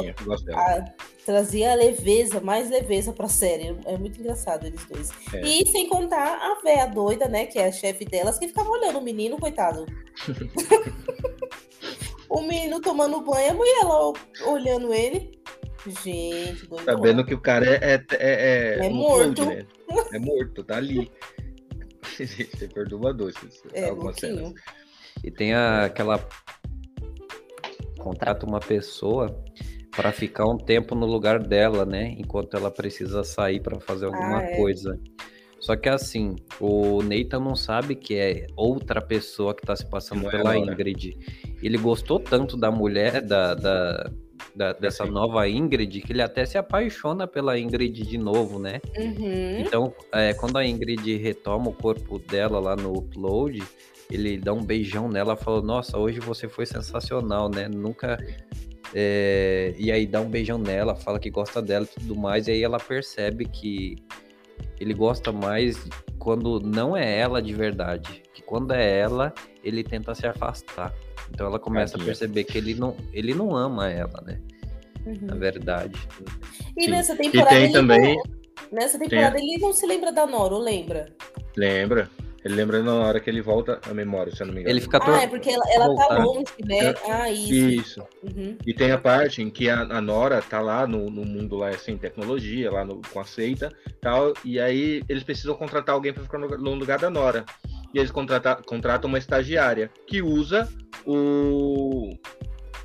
[SPEAKER 2] a- trazia leveza, mais leveza pra série. É muito engraçado eles dois.
[SPEAKER 3] É.
[SPEAKER 2] E sem contar a véia doida, né, que é a chefe delas, que ficava olhando o menino, coitado. o menino tomando banho, a mulher lá olhando ele. Gente, doido.
[SPEAKER 3] Sabendo que o cara é. É, é,
[SPEAKER 2] É
[SPEAKER 3] um
[SPEAKER 2] morto.
[SPEAKER 3] upload, né? É morto, tá ali. Gente, é perturbador
[SPEAKER 2] É,
[SPEAKER 3] algumas cenas.
[SPEAKER 4] E tem a- aquela. Contrata uma pessoa para ficar um tempo no lugar dela, né? Enquanto ela precisa sair para fazer alguma
[SPEAKER 2] Ah, é.
[SPEAKER 4] coisa. Só que assim, o Nathan não sabe que é outra pessoa que tá se passando
[SPEAKER 3] Não é
[SPEAKER 4] pela
[SPEAKER 3] Nora.
[SPEAKER 4] Ingrid. Ele gostou tanto da mulher, da, da- da- dessa
[SPEAKER 3] Sim.
[SPEAKER 4] nova Ingrid, que ele até se apaixona pela Ingrid de novo, né?
[SPEAKER 2] Uhum.
[SPEAKER 4] Então, é, quando a Ingrid retoma o corpo dela lá no upload, ele dá um beijão nela e fala: Nossa, hoje você foi sensacional, né? Nunca. é, E aí dá um beijão nela, fala que gosta dela e tudo mais, e aí ela percebe que ele gosta mais quando não é ela de verdade. Que quando é ela, ele tenta se afastar. Então ela começa a perceber que ele não, ele não ama ela, né? Na
[SPEAKER 2] Uhum.
[SPEAKER 4] verdade.
[SPEAKER 2] E nessa
[SPEAKER 3] E
[SPEAKER 2] temporada.
[SPEAKER 3] tem
[SPEAKER 2] ele
[SPEAKER 3] também.
[SPEAKER 2] não- nessa temporada ele não se lembra da Nora, ou lembra?
[SPEAKER 3] Lembra? Ele lembra na hora que ele volta a memória, se eu não me engano.
[SPEAKER 4] Ele fica
[SPEAKER 2] Ah,
[SPEAKER 4] tor-
[SPEAKER 2] é porque ela, ela tá longe, né? Ah, isso.
[SPEAKER 3] Isso.
[SPEAKER 2] Uhum.
[SPEAKER 3] E tem a parte em que a, a Nora tá lá no, no mundo lá sem tecnologia, lá no, com a seita tal, e aí eles precisam contratar alguém para ficar no, no lugar da Nora. E eles contrata, contratam uma estagiária que usa o,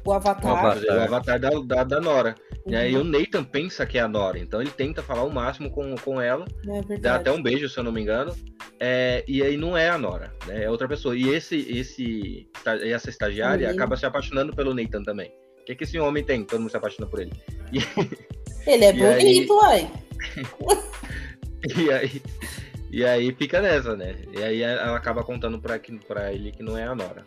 [SPEAKER 2] O Avatar.
[SPEAKER 4] O Avatar.
[SPEAKER 3] o avatar da, da, da Nora. E aí
[SPEAKER 2] Uhum.
[SPEAKER 3] o Nathan pensa que é a Nora, então ele tenta falar o máximo com, com ela,
[SPEAKER 2] É
[SPEAKER 3] dá até um beijo, se eu não me engano. É, e aí não é a Nora, né? É outra pessoa. E esse, esse, essa estagiária acaba se apaixonando pelo Nathan também. O que, que esse homem tem? Todo mundo se apaixona por ele.
[SPEAKER 2] Ele é
[SPEAKER 3] E aí-
[SPEAKER 2] bonito, uai.
[SPEAKER 3] E aí, e aí fica nessa, né? E aí ela acaba contando pra, que- pra ele que não é a Nora.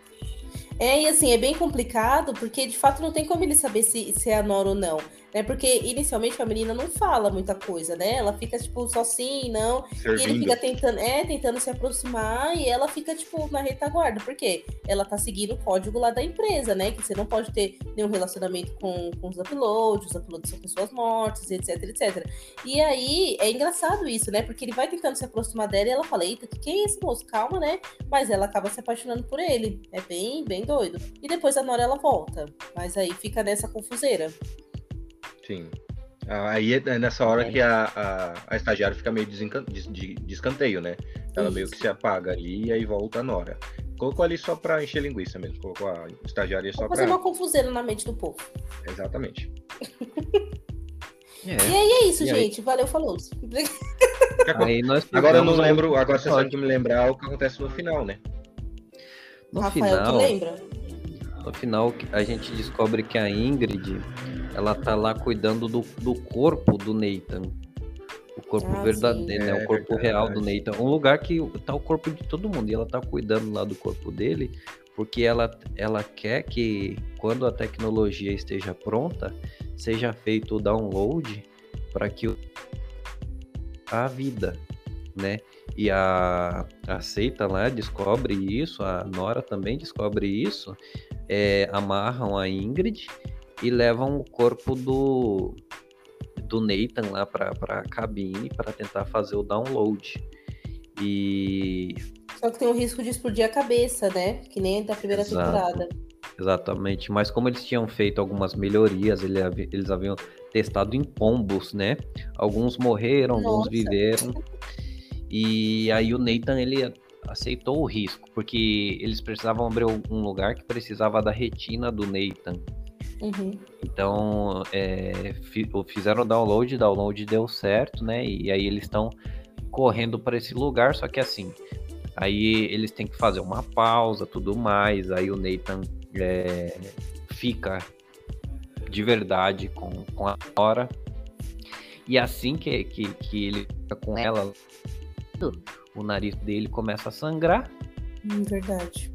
[SPEAKER 2] É, e assim, é bem complicado, porque de fato não tem como ele saber se, se é a Nora ou não. Né? Porque inicialmente a menina não fala muita coisa, né? Ela fica, tipo, só sim, não. E ele
[SPEAKER 3] Servindo.
[SPEAKER 2] fica tentando, é, tentando se aproximar e ela fica, tipo, na retaguarda. Por quê? Ela tá seguindo o código lá da empresa, né? Que você não pode ter nenhum relacionamento com, com os uploads, os uploads são pessoas mortas, etc, etc. E aí, é engraçado isso, né? Porque ele vai tentando se aproximar dela e ela fala, eita, que que é isso, moço? Calma, né? Mas ela acaba se apaixonando por ele. É bem, bem doido. E depois a Nora, ela volta. Mas aí fica nessa confuseira.
[SPEAKER 3] Sim. Ah, Aí é nessa hora que a, a, a estagiária fica meio desencan- de, de- de escanteio, né? Ela meio que
[SPEAKER 2] Isso.
[SPEAKER 3] se apaga ali e aí volta a Nora. Colocou ali só pra encher linguiça mesmo. Colocou a estagiária só
[SPEAKER 2] fazer
[SPEAKER 3] pra.
[SPEAKER 2] uma confuseira na mente do povo.
[SPEAKER 3] Exatamente.
[SPEAKER 2] E
[SPEAKER 4] É.
[SPEAKER 2] aí é isso,
[SPEAKER 3] E aí?
[SPEAKER 2] gente. Valeu, falou.
[SPEAKER 4] Aí nós
[SPEAKER 3] Agora eu não lembro, agora você sabe que me lembrar o que acontece no final, né?
[SPEAKER 4] No
[SPEAKER 2] Rafael, tu
[SPEAKER 4] final,
[SPEAKER 2] lembra?
[SPEAKER 4] no final, a gente descobre que a Ingrid, ela tá lá cuidando do, do corpo do Nathan. O corpo
[SPEAKER 2] Ah,
[SPEAKER 4] verdadeiro, né?
[SPEAKER 3] É
[SPEAKER 4] O corpo
[SPEAKER 3] verdade.
[SPEAKER 4] real do Nathan. Um lugar que tá o corpo de todo mundo. E ela tá cuidando lá do corpo dele, porque ela, ela quer que quando a tecnologia esteja pronta, seja feito o download para que o a vida, né? E a, a seita lá descobre isso, a Nora também descobre isso, é, amarram a Ingrid e levam o corpo do, do Nathan lá para a cabine para tentar fazer o download. E
[SPEAKER 2] Só que tem o risco de explodir a cabeça, né? Que nem da primeira
[SPEAKER 4] Exato.
[SPEAKER 2] temporada.
[SPEAKER 4] Exatamente, mas como eles tinham feito algumas melhorias, eles haviam testado em pombos, né? Alguns morreram, alguns
[SPEAKER 2] Nossa.
[SPEAKER 4] viveram. E aí o Nathan ele aceitou o risco, porque eles precisavam abrir um lugar que precisava da retina do Nathan.
[SPEAKER 2] Uhum.
[SPEAKER 4] Então, é, fi- fizeram o download, o download deu certo, né? E aí eles estão correndo para esse lugar, só que assim, aí eles têm que fazer uma pausa, tudo mais. Aí o Nathan é, fica de verdade com, com a Nora. E assim que, que, que ele fica com ela, o nariz dele começa a sangrar.
[SPEAKER 2] Hum, verdade.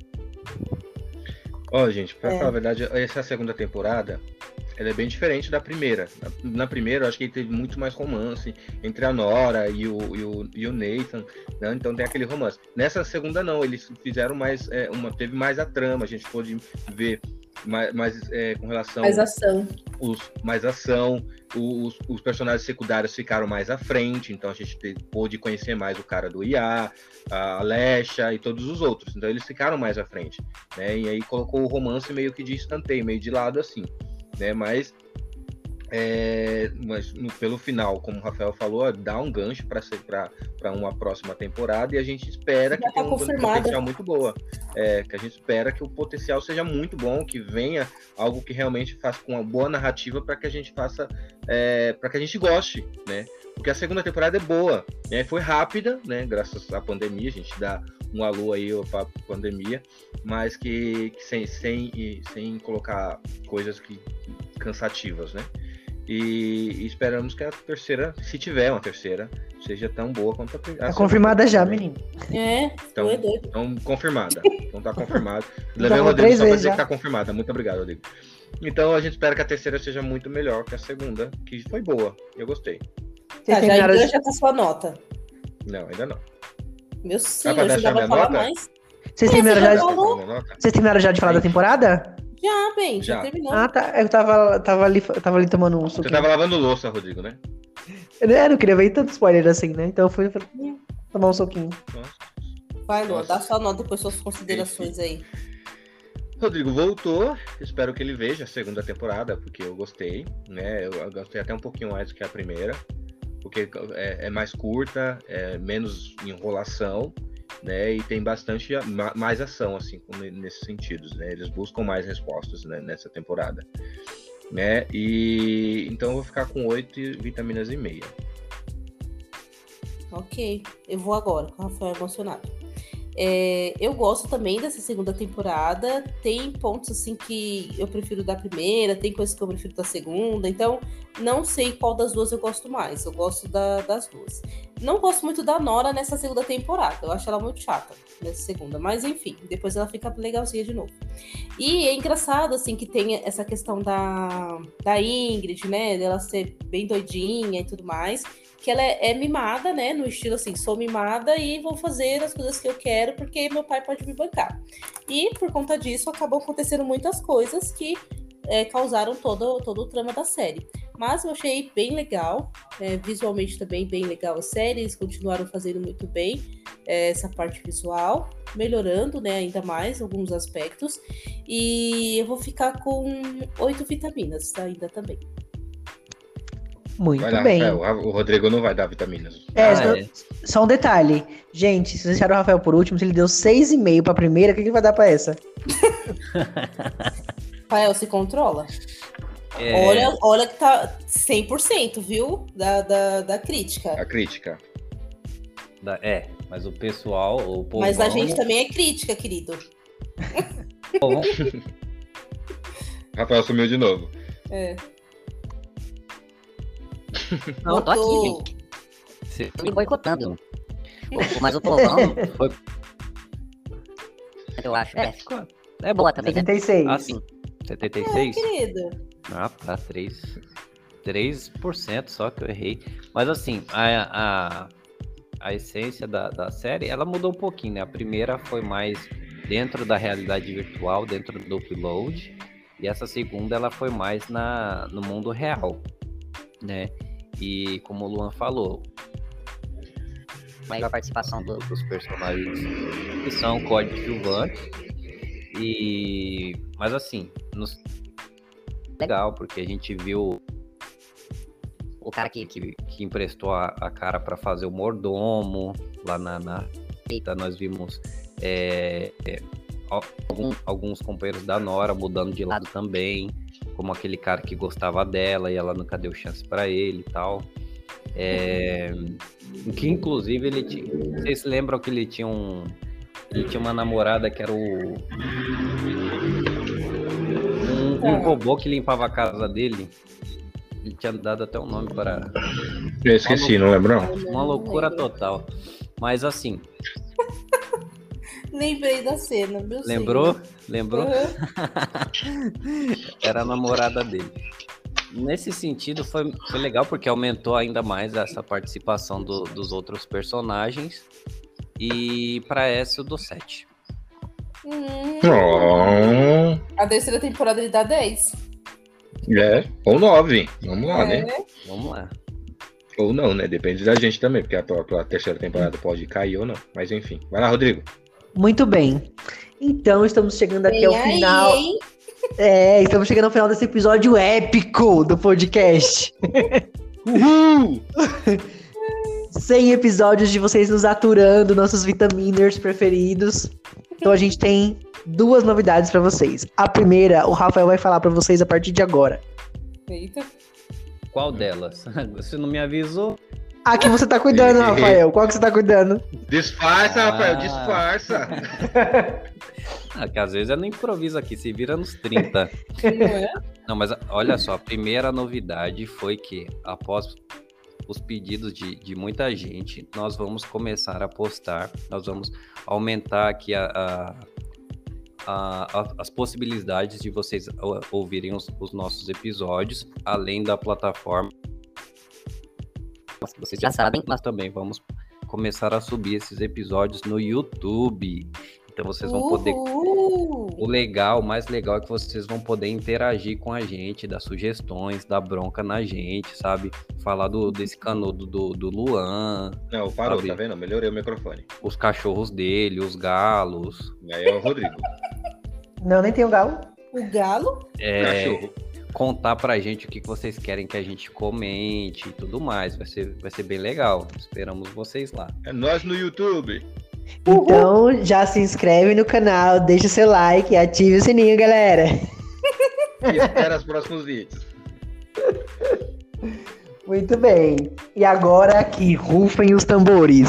[SPEAKER 3] Ó, gente, pra
[SPEAKER 2] É.
[SPEAKER 3] falar a verdade, essa segunda temporada, ela é bem diferente da primeira. Na, na primeira, eu acho que teve muito mais romance entre a Nora e o, e o, e o Nathan, né? Então tem aquele romance. Nessa segunda, não, eles fizeram mais, é, uma, teve mais a trama, a gente pôde ver mais, mais é, com relação
[SPEAKER 2] Mais ação.
[SPEAKER 3] os, mais ação, os, os personagens secundários ficaram mais à frente, então a gente te- pôde conhecer mais o cara do IA, a Alexa e todos os outros. Então eles ficaram mais à frente, né? E aí colocou o romance meio que de escanteio, meio de lado assim, né? Mas, é, mas no- pelo final, como o Rafael falou, ó, dá um gancho para uma próxima temporada e a gente espera
[SPEAKER 2] Já
[SPEAKER 3] que
[SPEAKER 2] tá
[SPEAKER 3] tenha um potencial muito boa. É, que a gente espera que o potencial seja muito bom, que venha algo que realmente faça com uma boa narrativa para que a gente faça, é, para que a gente goste, né? Porque a segunda temporada é boa, né? Foi rápida, né? Graças à pandemia, a gente dá um alô aí para pandemia, mas que, que sem, sem, sem colocar coisas que cansativas, né? E, e esperamos que a terceira, se tiver uma terceira, seja tão boa quanto a primeira.
[SPEAKER 1] Tá confirmada já, menino.
[SPEAKER 2] É,
[SPEAKER 3] Então,
[SPEAKER 2] é doido.
[SPEAKER 3] então, confirmada. Então tá confirmado. Levei o Rodrigo
[SPEAKER 1] três
[SPEAKER 3] só pra
[SPEAKER 1] vezes
[SPEAKER 3] dizer
[SPEAKER 1] já.
[SPEAKER 3] que tá confirmada. Muito obrigado, Rodrigo. Então a gente espera que a terceira seja muito melhor que a segunda, que foi boa. Eu gostei.
[SPEAKER 1] Vocês
[SPEAKER 2] Tá, já engancha com a sua nota.
[SPEAKER 3] Não, ainda não.
[SPEAKER 2] Meu senhor, você já vai
[SPEAKER 3] minha
[SPEAKER 2] falar
[SPEAKER 3] nota?
[SPEAKER 2] mais?
[SPEAKER 1] vocês terminaram
[SPEAKER 2] já
[SPEAKER 1] vocês terminaram já de falar da temporada?
[SPEAKER 2] Já, bem, já,
[SPEAKER 3] Já.
[SPEAKER 2] terminou.
[SPEAKER 1] Ah, tá. Eu tava, tava, ali, tava ali tomando um
[SPEAKER 3] Você
[SPEAKER 1] suquinho.
[SPEAKER 3] tava lavando louça, Rodrigo, né?
[SPEAKER 1] Eu não queria ver tanto spoiler assim, né? Então eu fui fui tomar um suquinho.
[SPEAKER 3] Nossa.
[SPEAKER 2] Vai, Lô,
[SPEAKER 3] Nossa.
[SPEAKER 2] dá sua nota depois suas considerações aí.
[SPEAKER 3] Rodrigo voltou, espero que ele veja a segunda temporada, porque eu gostei, né? Eu eu gostei até um pouquinho mais do que a primeira, porque é, é mais curta, é menos enrolação, né? E tem bastante mais ação, assim, nesses sentidos, né? Eles buscam mais respostas né, nessa temporada, né? E então eu vou ficar com oito vitaminas e meia.
[SPEAKER 2] Ok, eu vou agora, com o Rafael emocionado. É, eu gosto também dessa segunda temporada. Tem pontos assim que eu prefiro da primeira, tem coisas que eu prefiro da segunda. Então, não sei qual das duas eu gosto mais. Eu gosto da- das duas. Não gosto muito da Nora nessa segunda temporada. Eu acho ela muito chata nessa segunda. Mas enfim, depois ela fica legalzinha de novo. E é engraçado, assim, que tem essa questão da, da Ingrid, né? Dela ser bem doidinha e tudo mais que ela é, é mimada, né? No estilo assim, sou mimada e vou fazer as coisas que eu quero porque meu pai pode me bancar. E por conta disso acabou acontecendo muitas coisas que é, causaram todo, todo o trama da série. Mas eu achei bem legal, é, visualmente também bem legal a série, eles continuaram fazendo muito bem é, essa parte visual, melhorando né, ainda mais alguns aspectos. E eu vou ficar com oito vitaminas ainda também.
[SPEAKER 1] Muito
[SPEAKER 3] Vai lá,
[SPEAKER 1] bem.
[SPEAKER 3] Rafael. O Rodrigo não vai dar vitaminas.
[SPEAKER 1] É,
[SPEAKER 4] Ah,
[SPEAKER 1] só,
[SPEAKER 4] é.
[SPEAKER 1] só um detalhe. Gente, se vocês deixaram o Rafael por último, se ele deu 6,5 pra primeira, o que que ele vai dar pra essa?
[SPEAKER 2] Rafael, se controla?
[SPEAKER 4] É,
[SPEAKER 2] Olha, olha que tá 100%, viu? Da, da, da crítica.
[SPEAKER 3] A crítica.
[SPEAKER 4] da- é, mas o pessoal, o povo.
[SPEAKER 2] Mas a gente também é crítica, querido.
[SPEAKER 3] Rafael sumiu de novo.
[SPEAKER 2] É.
[SPEAKER 5] Não, tô aqui, gente. Tô me boicotando. Mas o povão,
[SPEAKER 4] Foi-
[SPEAKER 5] eu acho. É,
[SPEAKER 4] ficou- É bom.
[SPEAKER 5] boa também, né?
[SPEAKER 1] 76.
[SPEAKER 4] Ah, sim.
[SPEAKER 2] É,
[SPEAKER 4] 76?
[SPEAKER 2] querido.
[SPEAKER 4] Ah, tá, 3. 3% só que eu errei. Mas assim, a, a, a essência da, da série, ela mudou um pouquinho, né? A primeira foi mais dentro da realidade virtual, dentro do upload. E essa segunda, ela foi mais na, no mundo real, né? E como o Luan falou, maior participação do, dos personagens que são coadjuvantes. E mas assim, nos... legal porque a gente viu o cara que, que, que emprestou a, a cara para fazer o mordomo lá na, na... Eita, nós vimos é, é, algum, alguns companheiros da Nora mudando de lado também, como aquele cara que gostava dela e ela nunca deu chance para ele e tal. É, que inclusive ele tinha. Vocês lembram que ele tinha um. Ele tinha uma namorada que era o. Um, um robô que limpava a casa dele. Ele tinha dado até um nome para.
[SPEAKER 3] Eu esqueci, não lembro.
[SPEAKER 4] Uma loucura total. Mas assim.
[SPEAKER 2] Lembrei da cena, meu
[SPEAKER 4] Lembrou?
[SPEAKER 2] senhor.
[SPEAKER 4] Lembrou?
[SPEAKER 2] Uhum.
[SPEAKER 4] Era a namorada dele. Nesse sentido, foi, foi legal porque aumentou ainda mais essa participação do- dos outros personagens. E para essa eu dou 7.
[SPEAKER 2] Hum,
[SPEAKER 3] Oh,
[SPEAKER 2] a terceira temporada ele dá 10.
[SPEAKER 3] é, ou nove. Vamos lá, né?
[SPEAKER 2] É.
[SPEAKER 4] Vamos lá.
[SPEAKER 3] Ou não, né? Depende da gente também, porque a, a terceira temporada pode cair ou não. Mas enfim. Vai lá, Rodrigo.
[SPEAKER 1] Muito bem. Então, estamos chegando aqui
[SPEAKER 2] Vem
[SPEAKER 1] ao
[SPEAKER 2] aí,
[SPEAKER 1] final.
[SPEAKER 2] hein?
[SPEAKER 1] É, estamos chegando ao final desse episódio épico do podcast.
[SPEAKER 3] Uhul!
[SPEAKER 1] 100 episódios de vocês nos aturando, nossos vitaminers preferidos. Então a gente tem duas novidades pra vocês. A primeira, o Rafael vai falar pra vocês a partir de agora.
[SPEAKER 2] Eita.
[SPEAKER 4] Qual delas? Você não me avisou?
[SPEAKER 1] A que você tá cuidando, Rafael? Qual que você tá cuidando?
[SPEAKER 3] Disfarça,
[SPEAKER 4] Ah.
[SPEAKER 3] Rafael, disfarça.
[SPEAKER 4] Ah, que às vezes é no improviso aqui, se vira nos 30.
[SPEAKER 2] Não é?
[SPEAKER 4] Não, mas olha só, a primeira novidade foi que após os pedidos de, de muita gente, nós vamos começar a postar, nós vamos aumentar aqui a, a- a- a- as possibilidades de vocês ou- ouvirem os, os nossos episódios, além da plataforma. Vocês já sabem, mas também vamos começar a subir esses episódios no YouTube. Então vocês vão poder
[SPEAKER 2] Uhul.
[SPEAKER 4] o legal, o mais legal é que vocês vão poder interagir com a gente, dar sugestões, dar bronca na gente, sabe? Falar do, desse canudo do, do Luan,
[SPEAKER 3] Não, parou,
[SPEAKER 4] Sabe.
[SPEAKER 3] tá vendo? Melhorei o microfone.
[SPEAKER 4] os cachorros dele, os galos.
[SPEAKER 3] E aí é o Rodrigo.
[SPEAKER 1] Não, nem tem o galo.
[SPEAKER 2] O galo?
[SPEAKER 4] É,
[SPEAKER 3] Cachorro.
[SPEAKER 4] Contar pra gente o que que vocês querem que a gente comente e tudo mais. Vai ser, vai ser bem legal. Esperamos vocês lá.
[SPEAKER 3] É nós no YouTube.
[SPEAKER 1] Então já se inscreve no canal, deixa o seu like e ative o sininho, galera.
[SPEAKER 3] E espera os próximos vídeos.
[SPEAKER 1] Muito bem. E agora aqui, rufem os tambores.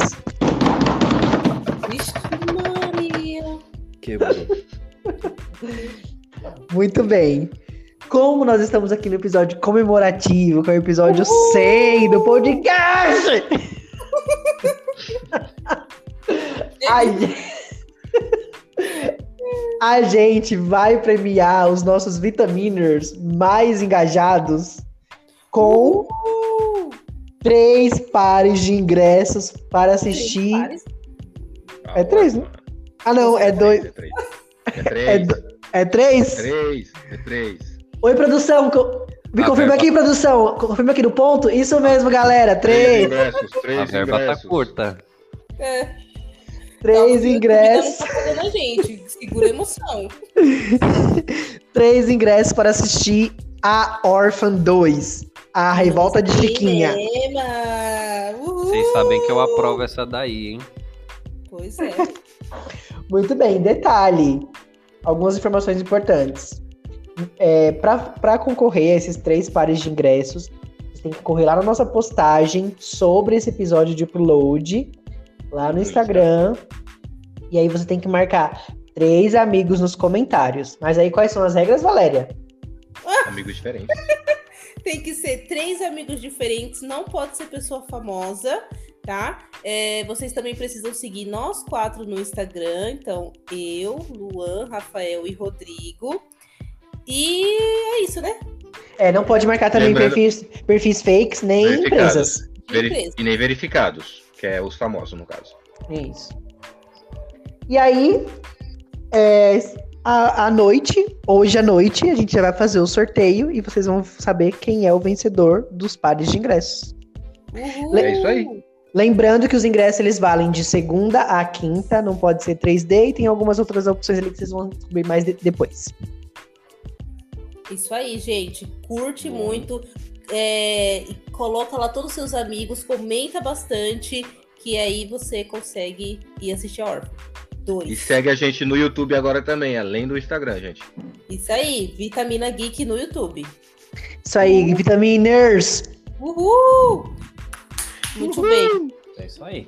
[SPEAKER 2] Vixe, Maria.
[SPEAKER 4] Quebrou.
[SPEAKER 1] Muito bem. Como nós estamos aqui no episódio comemorativo, que é o episódio 100 do podcast. A, A gente vai premiar os nossos vitaminers mais engajados com
[SPEAKER 2] Uh,
[SPEAKER 1] três pares de ingressos para assistir. É três, né? Ah, não, é dois.
[SPEAKER 3] É três. É
[SPEAKER 1] É,
[SPEAKER 3] três.
[SPEAKER 1] é três?
[SPEAKER 3] Três. É três.
[SPEAKER 1] Oi, produção. Me
[SPEAKER 3] A
[SPEAKER 1] confirma
[SPEAKER 3] verba-
[SPEAKER 1] aqui, produção. Confirma aqui no ponto. Isso mesmo, galera.
[SPEAKER 3] Três
[SPEAKER 1] Três.
[SPEAKER 3] ingressos.
[SPEAKER 4] A
[SPEAKER 3] Três
[SPEAKER 4] verba tá
[SPEAKER 3] ingressos.
[SPEAKER 4] curta.
[SPEAKER 2] É,
[SPEAKER 1] Três
[SPEAKER 2] tá, o
[SPEAKER 1] ingressos.
[SPEAKER 2] Tá a gente. Segura a emoção.
[SPEAKER 1] Três ingressos para assistir a Orphan 2. A Revolta de Chiquinha.
[SPEAKER 4] Vocês sabem que eu aprovo essa daí, hein?
[SPEAKER 2] Pois é.
[SPEAKER 1] Muito bem, detalhe. Algumas informações importantes. É, para concorrer a esses três pares de ingressos, você tem que correr lá na nossa postagem sobre esse episódio de upload, lá no Instagram. E aí você tem que marcar três amigos nos comentários. Mas aí quais são as regras, Valéria?
[SPEAKER 3] Amigos diferentes.
[SPEAKER 2] Tem que ser três amigos diferentes, não pode ser pessoa famosa, tá? É, vocês também precisam seguir nós quatro no Instagram. Então, eu, Luan, Rafael e Rodrigo. E é isso, né?
[SPEAKER 1] É, não pode marcar também
[SPEAKER 3] Lembrando-
[SPEAKER 1] perfis, perfis fakes, nem empresas.
[SPEAKER 3] Veri-. E nem verificados, que é os famosos, no caso.
[SPEAKER 1] É isso. E aí, é, à, à noite, hoje à noite, a gente já vai fazer o sorteio e vocês vão saber quem é o vencedor dos pares de ingressos.
[SPEAKER 2] Uhul.
[SPEAKER 3] É isso aí.
[SPEAKER 1] Lembrando que os ingressos eles valem de segunda a quinta, não pode ser 3D e tem algumas outras opções ali que vocês vão descobrir mais de- depois.
[SPEAKER 2] Isso aí, gente. Curte muito. é, e coloca lá todos os seus amigos, comenta bastante, que aí você consegue ir assistir a Orphan.
[SPEAKER 3] E
[SPEAKER 2] Dois.
[SPEAKER 3] segue a gente no YouTube agora também, além do Instagram, gente.
[SPEAKER 2] Isso aí, Vitamina Geek no YouTube.
[SPEAKER 1] Isso aí, vitaminers!
[SPEAKER 2] Uhul! Muito bem.
[SPEAKER 4] É isso aí.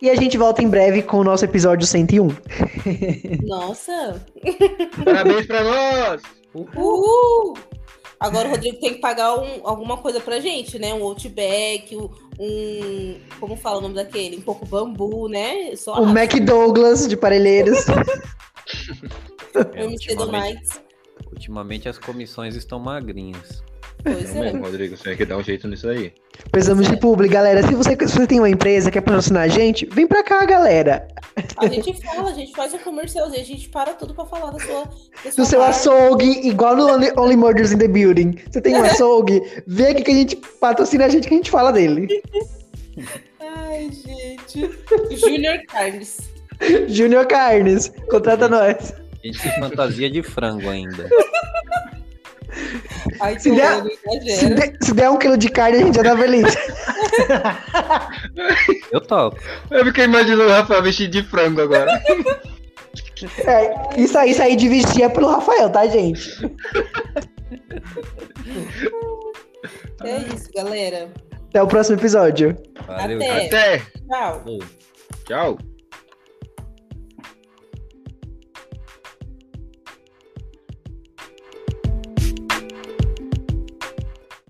[SPEAKER 1] E a gente volta em breve com o nosso episódio 101.
[SPEAKER 2] Nossa!
[SPEAKER 3] Parabéns pra nós!
[SPEAKER 2] Uhul! Agora o Rodrigo tem que pagar um- alguma coisa pra gente, né? Um Outback, um, um- Como fala o nome daquele? Um pouco bambu, né? Só
[SPEAKER 1] O
[SPEAKER 2] a-
[SPEAKER 1] McDouglas de Parelheiros.
[SPEAKER 4] É, ultimamente, ultimamente as comissões estão magrinhas.
[SPEAKER 2] Pois
[SPEAKER 3] Não
[SPEAKER 2] é.
[SPEAKER 3] mesmo, Rodrigo, você tem que dar um jeito nisso aí.
[SPEAKER 1] Precisamos de publi, galera. Se você, se você tem uma empresa que quer patrocinar a gente, vem pra cá, galera.
[SPEAKER 2] A gente fala, a gente faz um comercialzinho, a gente para tudo pra falar da sua. Da sua
[SPEAKER 1] No seu
[SPEAKER 2] marca.
[SPEAKER 1] açougue, igual no Only, Only Murders in the Building. Você tem um açougue, vem aqui que a gente patrocina a gente que a gente fala dele.
[SPEAKER 2] Ai, gente. Junior Carnes.
[SPEAKER 1] Júnior Carnes, contrata nós.
[SPEAKER 4] A gente tem fantasia de frango ainda.
[SPEAKER 2] Ai,
[SPEAKER 1] Se der- Se, se der um quilo de carne, a gente já tá feliz.
[SPEAKER 4] Eu topo.
[SPEAKER 3] Eu fiquei imaginando o Rafael vestido de frango agora.
[SPEAKER 1] É, isso aí, isso aí de vestir é pelo Rafael, tá, gente?
[SPEAKER 2] É isso, galera.
[SPEAKER 1] Até o próximo episódio.
[SPEAKER 4] Valeu,
[SPEAKER 2] Até.
[SPEAKER 3] Até!
[SPEAKER 2] Tchau.
[SPEAKER 3] Tchau!